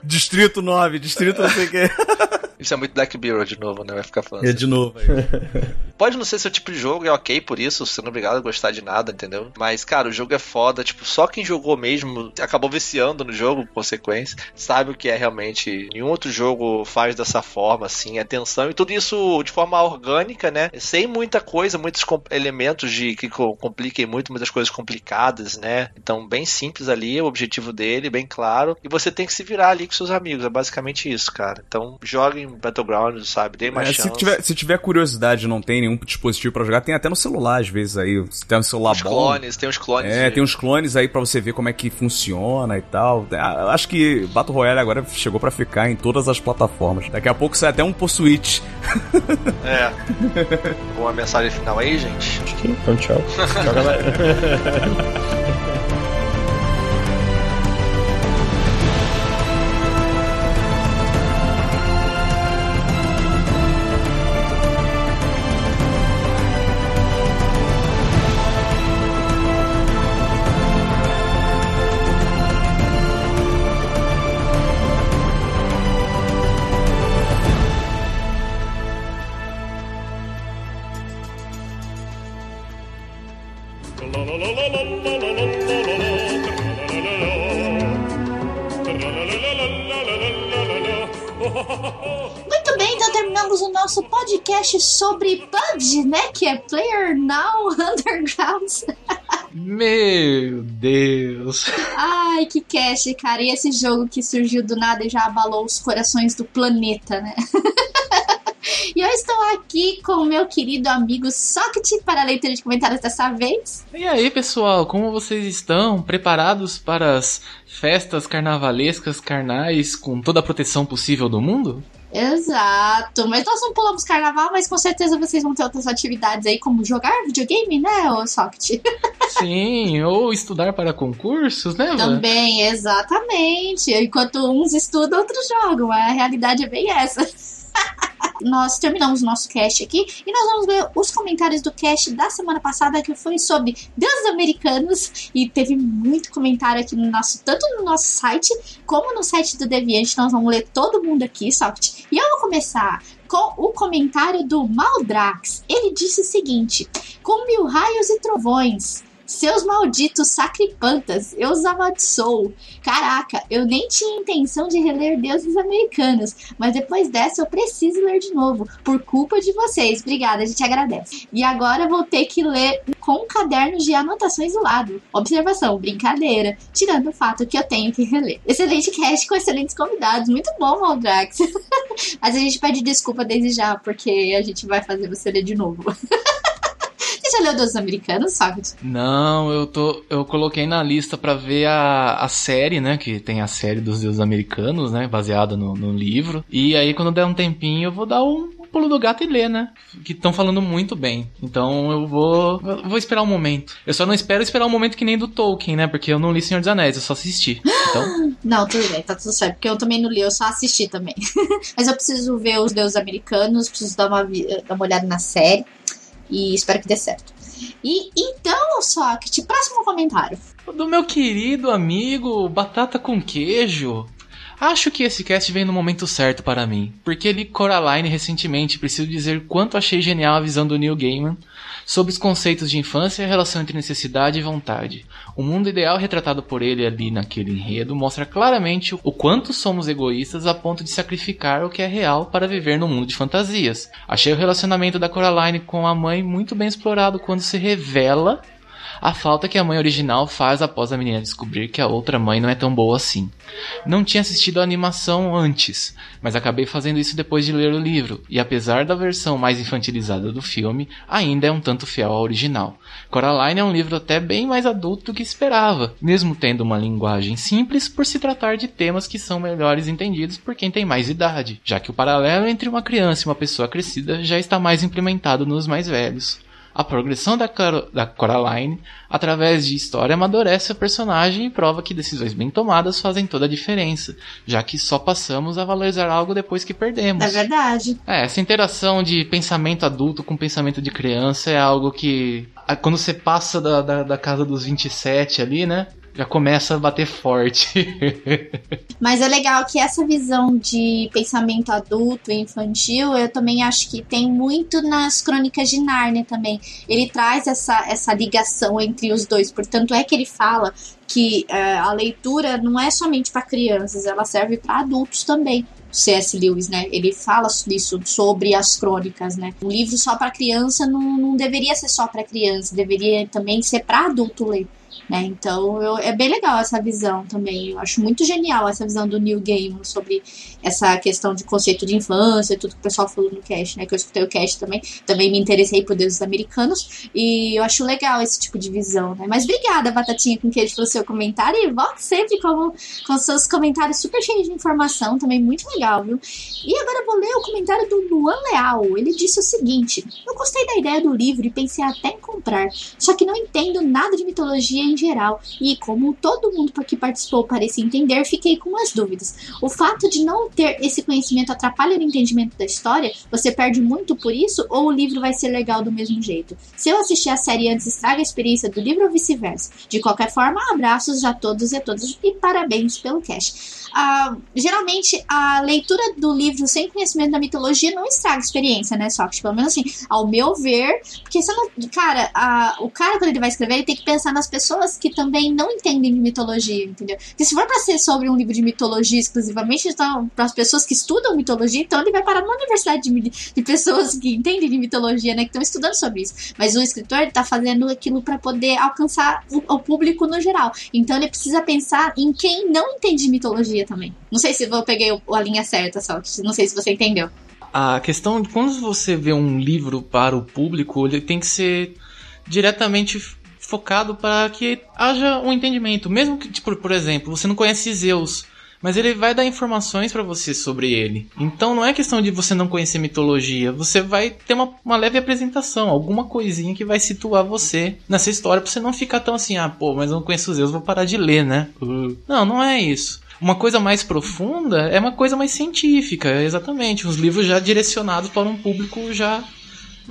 Distrito 9, distrito não sei o que. Isso é muito Black Mirror de novo, né? Vai ficar falando. É assim. de novo aí. Pode não ser seu tipo de jogo, é ok por isso, você não é obrigado a gostar de nada, entendeu? Mas, cara, o jogo é foda, tipo, só quem jogou mesmo, acabou viciando no jogo, por consequência, sabe o que é realmente. Nenhum outro jogo faz dessa forma, assim, atenção e tudo isso de forma orgânica, né? Sem muita coisa, muitos elementos de que co- compliquem muito, muitas coisas complicadas, né? Então, bem simples ali, o objetivo dele, bem claro. E você tem que se virar ali com seus amigos, é basicamente isso, cara. Então, joguem Battlegrounds, sabe? Dê mais É, chance. se, tiver, se tiver curiosidade e não tem nenhum dispositivo pra jogar, tem até no celular às vezes aí. Se tem um celular Os bom. clones, tem os clones. É, tem uns clones aí pra você ver como é que funciona e tal. Ah, Acho que Battle Royale agora chegou pra ficar em todas as plataformas. Daqui a pouco sai até um por Switch. É. Uma mensagem final aí, gente. Então, tchau. Tchau, galera. podcast sobre PUBG, né? Que é Player Now Underground. Meu Deus. Ai, que cast, cara. E esse jogo que surgiu do nada e já abalou os corações do planeta, né? e eu estou aqui com o meu querido amigo Socket para a leitura de comentários dessa vez. E aí, pessoal, como vocês estão? Preparados para as festas carnavalescas carnais com toda a proteção possível do mundo? Exato, mas nós não pulamos carnaval, mas com certeza vocês vão ter outras atividades aí, como jogar videogame, né, ô Socket? Sim, ou estudar para concursos, né? Também, exatamente. Enquanto uns estudam, outros jogam. A realidade é bem essa. Nós terminamos o nosso cast aqui e nós vamos ver os comentários do cast da semana passada que foi sobre deuses americanos e teve muito comentário aqui no nosso, tanto no nosso site como no site do Deviante. Nós vamos ler todo mundo aqui, Soft. E eu vou começar com o comentário do Maldrax. Ele disse o seguinte: Com mil raios e trovões. Seus malditos sacripantas, eu os amaldiçoo. Caraca, eu nem tinha intenção de reler Deuses Americanos, mas depois dessa eu preciso ler de novo, por culpa de vocês. Obrigada, a gente agradece. E agora vou ter que ler com cadernos de anotações do lado. Observação, brincadeira, tirando o fato que eu tenho que reler. Excelente cast com excelentes convidados, muito bom, Maldrax. mas a gente pede desculpa desde já, porque a gente vai fazer você ler de novo. Você já leu Deuses Americanos, sabe? Não, eu tô. Eu coloquei na lista pra ver a, a série, né? Que tem a série dos deuses americanos, né? Baseada no, no livro. E aí, quando der um tempinho, eu vou dar um, pulo do gato e ler, né? Que estão falando muito bem. Então eu vou. vou esperar um momento. Eu só não espero esperar um momento que nem do Tolkien, né? Porque eu não li Senhor dos Anéis, eu só assisti. Então. Não, tudo bem, tá tudo certo. Porque eu também não li, eu só assisti também. Mas eu preciso ver os deuses americanos, preciso dar uma, dar uma olhada na série. E espero que dê certo. E então, Socket, próximo comentário. Do meu querido amigo Batata com Queijo. Acho que esse cast vem no momento certo para mim, porque li Coraline recentemente preciso dizer quanto achei genial a visão do Neil Gaiman sobre os conceitos de infância e a relação entre necessidade e vontade. O mundo ideal retratado por ele ali naquele enredo mostra claramente o quanto somos egoístas a ponto de sacrificar o que é real para viver no mundo de fantasias. Achei o relacionamento da Coraline com a mãe muito bem explorado quando se revela A falta que a mãe original faz após a menina descobrir que a outra mãe não é tão boa assim. Não tinha assistido a animação antes, mas acabei fazendo isso depois de ler o livro, e apesar da versão mais infantilizada do filme, ainda é um tanto fiel ao original. Coraline é um livro até bem mais adulto do que esperava, mesmo tendo uma linguagem simples por se tratar de temas que são melhores entendidos por quem tem mais idade, já que o paralelo entre uma criança e uma pessoa crescida já está mais implementado nos mais velhos. A progressão da, Caro da Coraline, através de história, amadurece a personagem e prova que decisões bem tomadas fazem toda a diferença, já que só passamos a valorizar algo depois que perdemos. É verdade. É, essa interação de pensamento adulto com pensamento de criança é algo que, quando você passa da, da, da casa dos 27 ali, né? Já começa a bater forte. Mas é legal que essa visão de pensamento adulto e infantil, eu também acho que tem muito nas crônicas de Nárnia também. Ele traz essa, essa ligação entre os dois. Portanto, é que ele fala que é, a leitura não é somente para crianças, ela serve para adultos também. C.S. Lewis, né? Ele fala isso sobre as crônicas, né? Um livro só para criança não, não deveria ser só para criança, deveria também ser para adulto ler. Né? Então eu, é bem legal essa visão também. Eu acho muito genial essa visão do New Game sobre essa questão de conceito de infância, tudo que o pessoal falou no cast, né? Que eu escutei o cast também. Também me interessei por deuses americanos. E eu acho legal esse tipo de visão, né? Mas obrigada, Batatinha com queijo, pelo seu comentário. E volte sempre com, com seus comentários super cheios de informação, também muito legal, viu? E agora eu vou ler o comentário do Luan Leal. Ele disse o seguinte: Eu gostei da ideia do livro e pensei até em comprar, só que não entendo nada de mitologia em geral, e como todo mundo que participou parecia entender, fiquei com as dúvidas. O fato de não ter esse conhecimento atrapalha o entendimento da história? Você perde muito por isso? Ou o livro vai ser legal do mesmo jeito? Se eu assistir a série antes, estraga a experiência do livro ou vice-versa? De qualquer forma, abraços a todos e a todas e parabéns pelo cast. Uh, geralmente, a leitura do livro sem conhecimento da mitologia não estraga a experiência, né, Só que Pelo menos assim, ao meu ver, porque você não. Cara, o cara, quando ele vai escrever, ele tem que pensar nas pessoas que também não entendem de mitologia, entendeu? Porque se for pra ser sobre um livro de mitologia exclusivamente, então, para as pessoas que estudam mitologia, então ele vai parar numa universidade de, de pessoas que entendem de mitologia, né, que estão estudando sobre isso. Mas o escritor, ele tá fazendo aquilo para poder alcançar o, o público no geral. Então ele precisa pensar em quem não entende de mitologia também. Não sei se eu peguei a linha certa, só. Não sei se você entendeu. A questão de quando você vê um livro para o público, ele tem que ser diretamente focado para que haja um entendimento. Mesmo que, tipo, por exemplo, você não conhece Zeus, mas ele vai dar informações para você sobre ele. Então não é questão de você não conhecer mitologia, você vai ter uma, uma leve apresentação, alguma coisinha que vai situar você nessa história pra você não ficar tão assim, ah, pô, mas eu não conheço Zeus, vou parar de ler, né? Não, não é isso. Uma coisa mais profunda é uma coisa mais científica, exatamente. Os livros já direcionados para um público já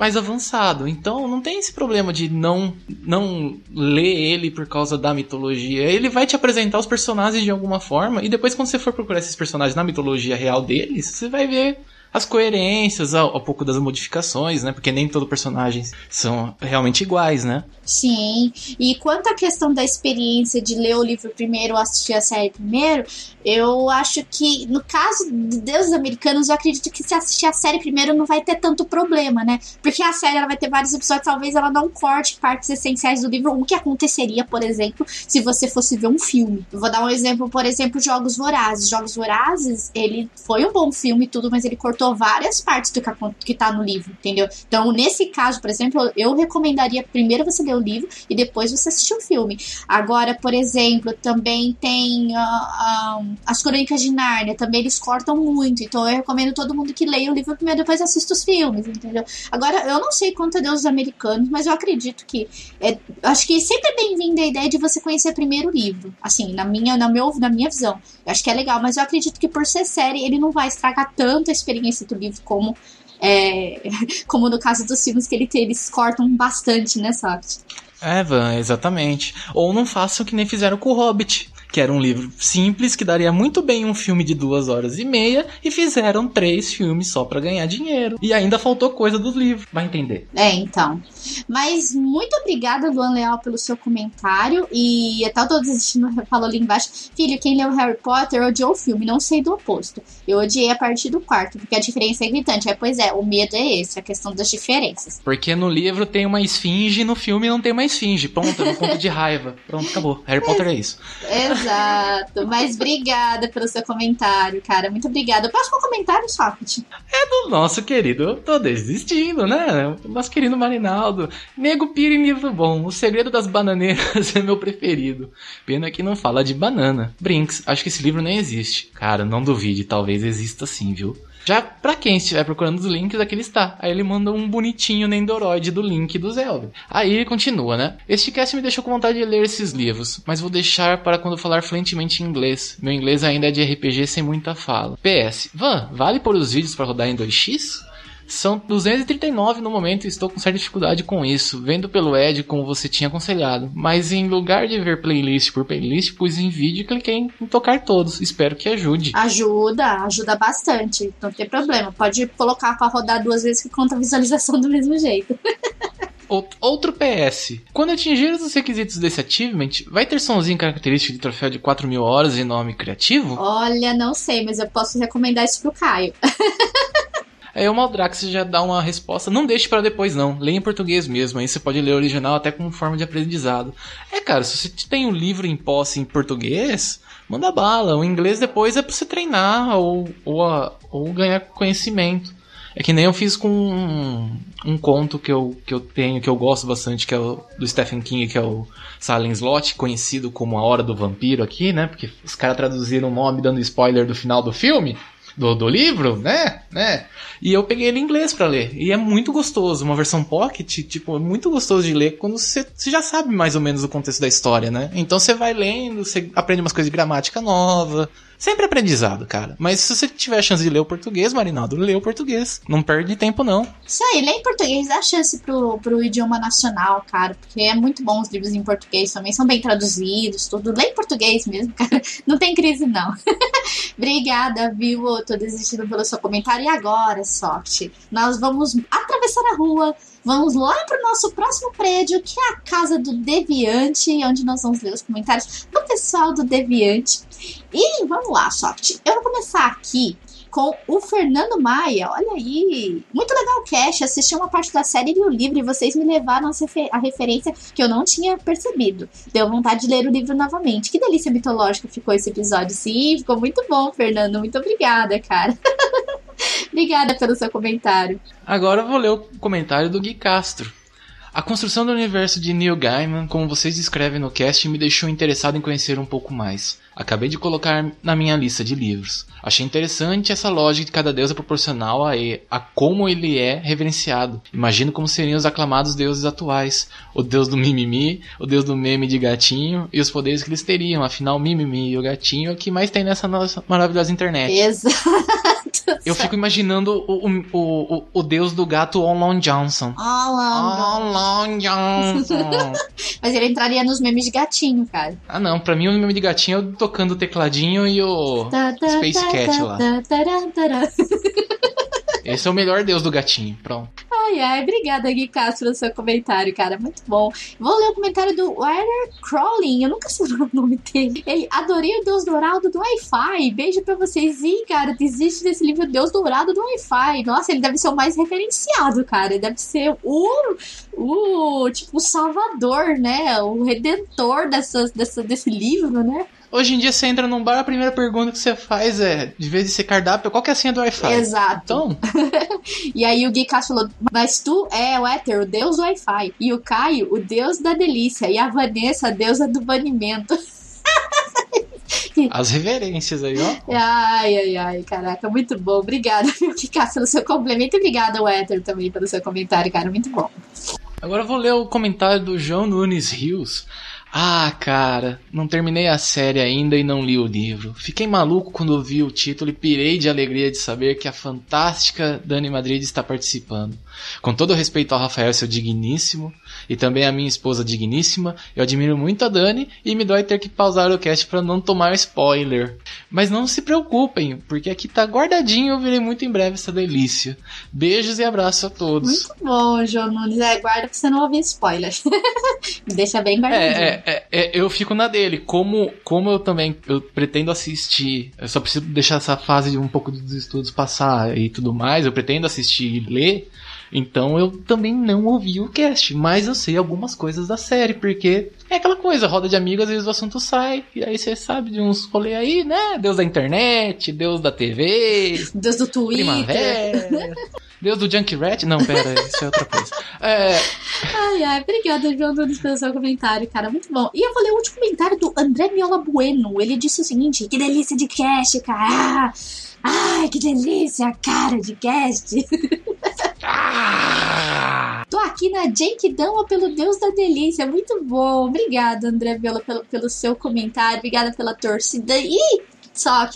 mais avançado. Então não tem esse problema de não não ler ele por causa da mitologia. Ele vai te apresentar os personagens de alguma forma e depois quando você for procurar esses personagens na mitologia real deles, você vai ver as coerências, um pouco das modificações, né? Porque nem todos os personagens são realmente iguais, né? Sim. E quanto à questão da experiência de ler o livro primeiro ou assistir a série primeiro, eu acho que no caso de Deuses Americanos, eu acredito que se assistir a série primeiro não vai ter tanto problema, né? Porque a série ela vai ter vários episódios, talvez ela não corte partes essenciais do livro, o que aconteceria, por exemplo, se você fosse ver um filme. Eu vou dar um exemplo, por exemplo, Jogos Vorazes. Jogos Vorazes, ele foi um bom filme e tudo, mas ele cortou várias partes do que, que tá no livro, entendeu? Então, nesse caso, por exemplo, eu recomendaria primeiro você ler o livro e depois você assistir o filme. Agora, por exemplo, também tem uh, as Crônicas de Nárnia, também eles cortam muito, então eu recomendo todo mundo que leia o livro primeiro depois assista os filmes, entendeu? Agora, eu não sei quanto é Deus americanos, mas eu acredito que é, acho que sempre é bem-vinda a ideia de você conhecer primeiro o livro, assim, na minha, na, meu, na minha visão. Eu acho que é legal, mas eu acredito que por ser série, ele não vai estragar tanto a experiência do livro como é, como no caso dos filmes que ele, eles cortam bastante, né, sabe? É, Van, exatamente. Ou não façam que nem fizeram com o Hobbit que era um livro simples que daria muito bem um filme de duas horas e meia e fizeram três filmes só pra ganhar dinheiro. E ainda faltou coisa do livro, vai entender. É, então. Mas muito obrigada, Luan Leal, pelo seu comentário. E até eu tô desistindo, falou ali embaixo. Filho, quem leu Harry Potter odiou o filme, não sei do oposto. Eu odiei a partir do quarto, porque a diferença é gritante. É, pois é, o medo é esse, a questão das diferenças. Porque no livro tem uma esfinge, no filme não tem uma esfinge. Pronto, no ponto de raiva. Pronto, acabou. Harry Potter é isso. Exato. Mas obrigada pelo seu comentário, cara. Muito obrigada. O próximo comentário, Socket. É do nosso querido, eu tô desistindo, né? Nosso querido Marinaldo. Nego pira em livro bom. O Segredo das Bananeiras é meu preferido. Pena que não fala de banana. Brinks, acho que esse livro nem existe. Cara, não duvide, talvez exista sim, viu? Já pra quem estiver procurando os links, aqui ele está. Aí ele manda um bonitinho Nendoroid do link do Zelda. Aí ele continua, né? Este cast me deixou com vontade de ler esses livros, mas vou deixar para quando falar fluentemente em inglês. Meu inglês ainda é de RPG sem muita fala. PS, Van, vale pôr os vídeos para rodar em 2x? São 239 no momento e estou com certa dificuldade com isso, vendo pelo Ed como você tinha aconselhado. Mas em lugar de ver playlist por playlist, pus em vídeo e cliquei em tocar todos. Espero que ajude. Ajuda, ajuda bastante. Não tem problema. Pode colocar pra rodar duas vezes que conta a visualização do mesmo jeito. Outro PS. Quando atingir os requisitos desse achievement, vai ter somzinho característico de troféu de 4 mil horas e nome criativo? Olha, não sei, mas eu posso recomendar isso pro Caio. Aí o Maldrax já dá uma resposta. Não deixe para depois, não. Leia em português mesmo. Aí você pode ler o original até como forma de aprendizado. É, cara, se você tem um livro em posse em português, manda bala. O inglês depois é pra você treinar ou, ou, ou ganhar conhecimento. É que nem eu fiz com um, um, conto que eu, que eu tenho, que eu gosto bastante, que é o do Stephen King, que é o Silent Slot, conhecido como A Hora do Vampiro aqui, né? Porque os caras traduziram o nome dando spoiler do final do filme do, do livro, né? né? E eu peguei ele em inglês para ler. E é muito gostoso. Uma versão pocket, tipo, é muito gostoso de ler quando você, já sabe mais ou menos o contexto da história, né? Então você vai lendo, você aprende umas coisas de gramática nova. Sempre aprendizado, cara. Mas se você tiver a chance de ler o português, Marinaldo, lê o português. Não perde tempo, não. Isso aí, lê em português, dá chance pro, pro idioma nacional, cara. Porque é muito bom os livros em português também. São bem traduzidos, tudo. Lê em português mesmo, cara. Não tem crise, não. Obrigada, viu? Tô desistindo pelo seu comentário. E agora, sorte. Nós vamos atravessar a rua Vamos lá para o nosso próximo prédio, que é a casa do Deviante, onde nós vamos ler os comentários do pessoal do Deviante. E vamos lá, Soft. Eu vou começar aqui com o Fernando Maia. Olha aí, muito legal o cast. Assisti uma parte da série e o livro e vocês me levaram a referência que eu não tinha percebido. Deu vontade de ler o livro novamente. Que delícia mitológica ficou esse episódio. Sim, ficou muito bom, Fernando. Muito obrigada, cara. obrigada pelo seu comentário. Agora eu vou ler o comentário do Gui Castro. A construção do universo de Neil Gaiman, como vocês descrevem no cast, me deixou interessado em conhecer um pouco mais. Acabei de colocar na minha lista de livros. Achei interessante essa lógica de cada deus é proporcional a, a como ele é reverenciado. Imagino como seriam os aclamados deuses atuais. O deus do mimimi, o deus do meme de gatinho e os poderes que eles teriam. Afinal, mimimi e o gatinho é o que mais tem nessa nossa maravilhosa internet. Exato. Eu fico imaginando o, o, o, o deus do gato Olon Johnson. Olon Johnson. Mas ele entraria nos memes de gatinho, cara. Ah, não. Pra mim, o meme de gatinho é o tocando o tecladinho e o Space Cat lá. Esse é o melhor deus do gatinho. Pronto. Ai, ai, obrigada, Gui Castro, pelo seu comentário, cara. Muito bom. Vou ler o comentário do Werner Crawling. Eu nunca sei o nome dele. Ele, adorei o Deus Dourado do Wi-Fi. Beijo pra vocês. Ih, cara, existe nesse livro Deus Dourado do Wi-Fi. Nossa, ele deve ser o mais referenciado, cara. Ele deve ser o, o tipo, o salvador, né? O redentor dessas, dessa, desse livro, né? Hoje em dia você entra num bar, a primeira pergunta que você faz é, de vez de ser cardápio, qual que é a senha do Wi-Fi? Exato. Então. e aí o Gui Castro falou, mas tu é o Éter, o deus do Wi-Fi. E o Caio, o deus da delícia. E a Vanessa, a deusa do banimento. As reverências aí, ó. Ai, ai, ai, caraca, muito bom. Obrigada, meu Kika, pelo seu complemento. E obrigada, Éter, também, pelo seu comentário, cara. Muito bom. Agora eu vou ler o comentário do João Nunes Rios. Ah, cara, não terminei a série ainda e não li o livro. Fiquei maluco quando vi o título e pirei de alegria de saber que a fantástica Dani Madrid está participando. Com todo respeito ao Rafael, seu digníssimo, e também a minha esposa digníssima, eu admiro muito a Dani e me dói ter que pausar o cast para não tomar spoiler. Mas não se preocupem, porque aqui tá guardadinho e eu virei muito em breve essa delícia. Beijos e abraço a todos. Muito bom, João Nunes. É, guarda pra você não ouvir spoiler. Deixa bem guardadinho. É, é, é, eu fico na dele. Como, como eu também eu pretendo assistir, eu só preciso deixar essa fase de um pouco dos estudos passar e tudo mais. Eu pretendo assistir e ler. Então eu também não ouvi o cast, mas eu sei algumas coisas da série, porque é aquela coisa, roda de amigos, às vezes o assunto sai, e aí você sabe de uns rolê aí, né? Deus da internet, Deus da TV, Deus do Twitter. Primavera, Deus do Junkrat. Não, pera, isso é outra coisa. É, Ai, ai, obrigada, João pelo seu comentário, cara. Muito bom. E eu vou ler o último comentário do André Miola Bueno. Ele disse o seguinte: que delícia de cast, cara. Ai, que delícia, cara de cast. Tô aqui na Genkidama pelo Deus da Delícia. Muito bom. Obrigada, André Viola, pelo, pelo seu comentário. Obrigada pela torcida. E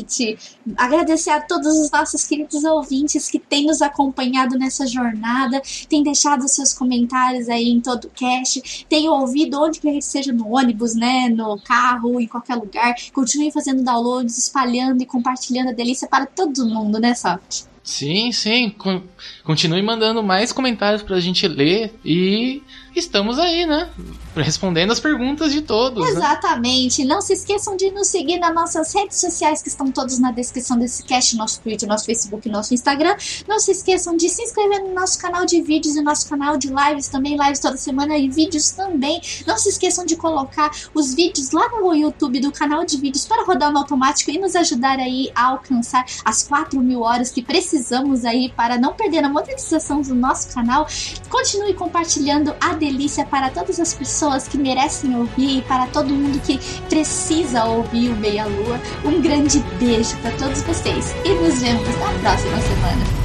te agradecer a todos os nossos queridos ouvintes que têm nos acompanhado nessa jornada, têm deixado seus comentários aí em todo o cast, têm ouvido onde quer que seja no ônibus, né, no carro, em qualquer lugar. Continuem fazendo downloads, espalhando e compartilhando a delícia para todo mundo, né, Soft? Sim, sim. Con- Continue mandando mais comentários pra gente ler e estamos aí, né? Respondendo as perguntas de todos. né? Exatamente. Não se esqueçam de nos seguir nas nossas redes sociais, que estão todas na descrição desse cast, nosso Twitter, nosso Facebook, nosso Instagram. Não se esqueçam de se inscrever no nosso canal de vídeos e nosso canal de lives também, lives toda semana e vídeos também. Não se esqueçam de colocar os vídeos lá no YouTube do canal de vídeos para rodar no automático e nos ajudar aí a alcançar as 4 mil horas que precisamos aí para não perder a monetização do nosso canal. Continue compartilhando a delícia para todas as pessoas que merecem ouvir e para todo mundo que precisa ouvir o Meia Lua. Um grande beijo para todos vocês e nos vemos na próxima semana.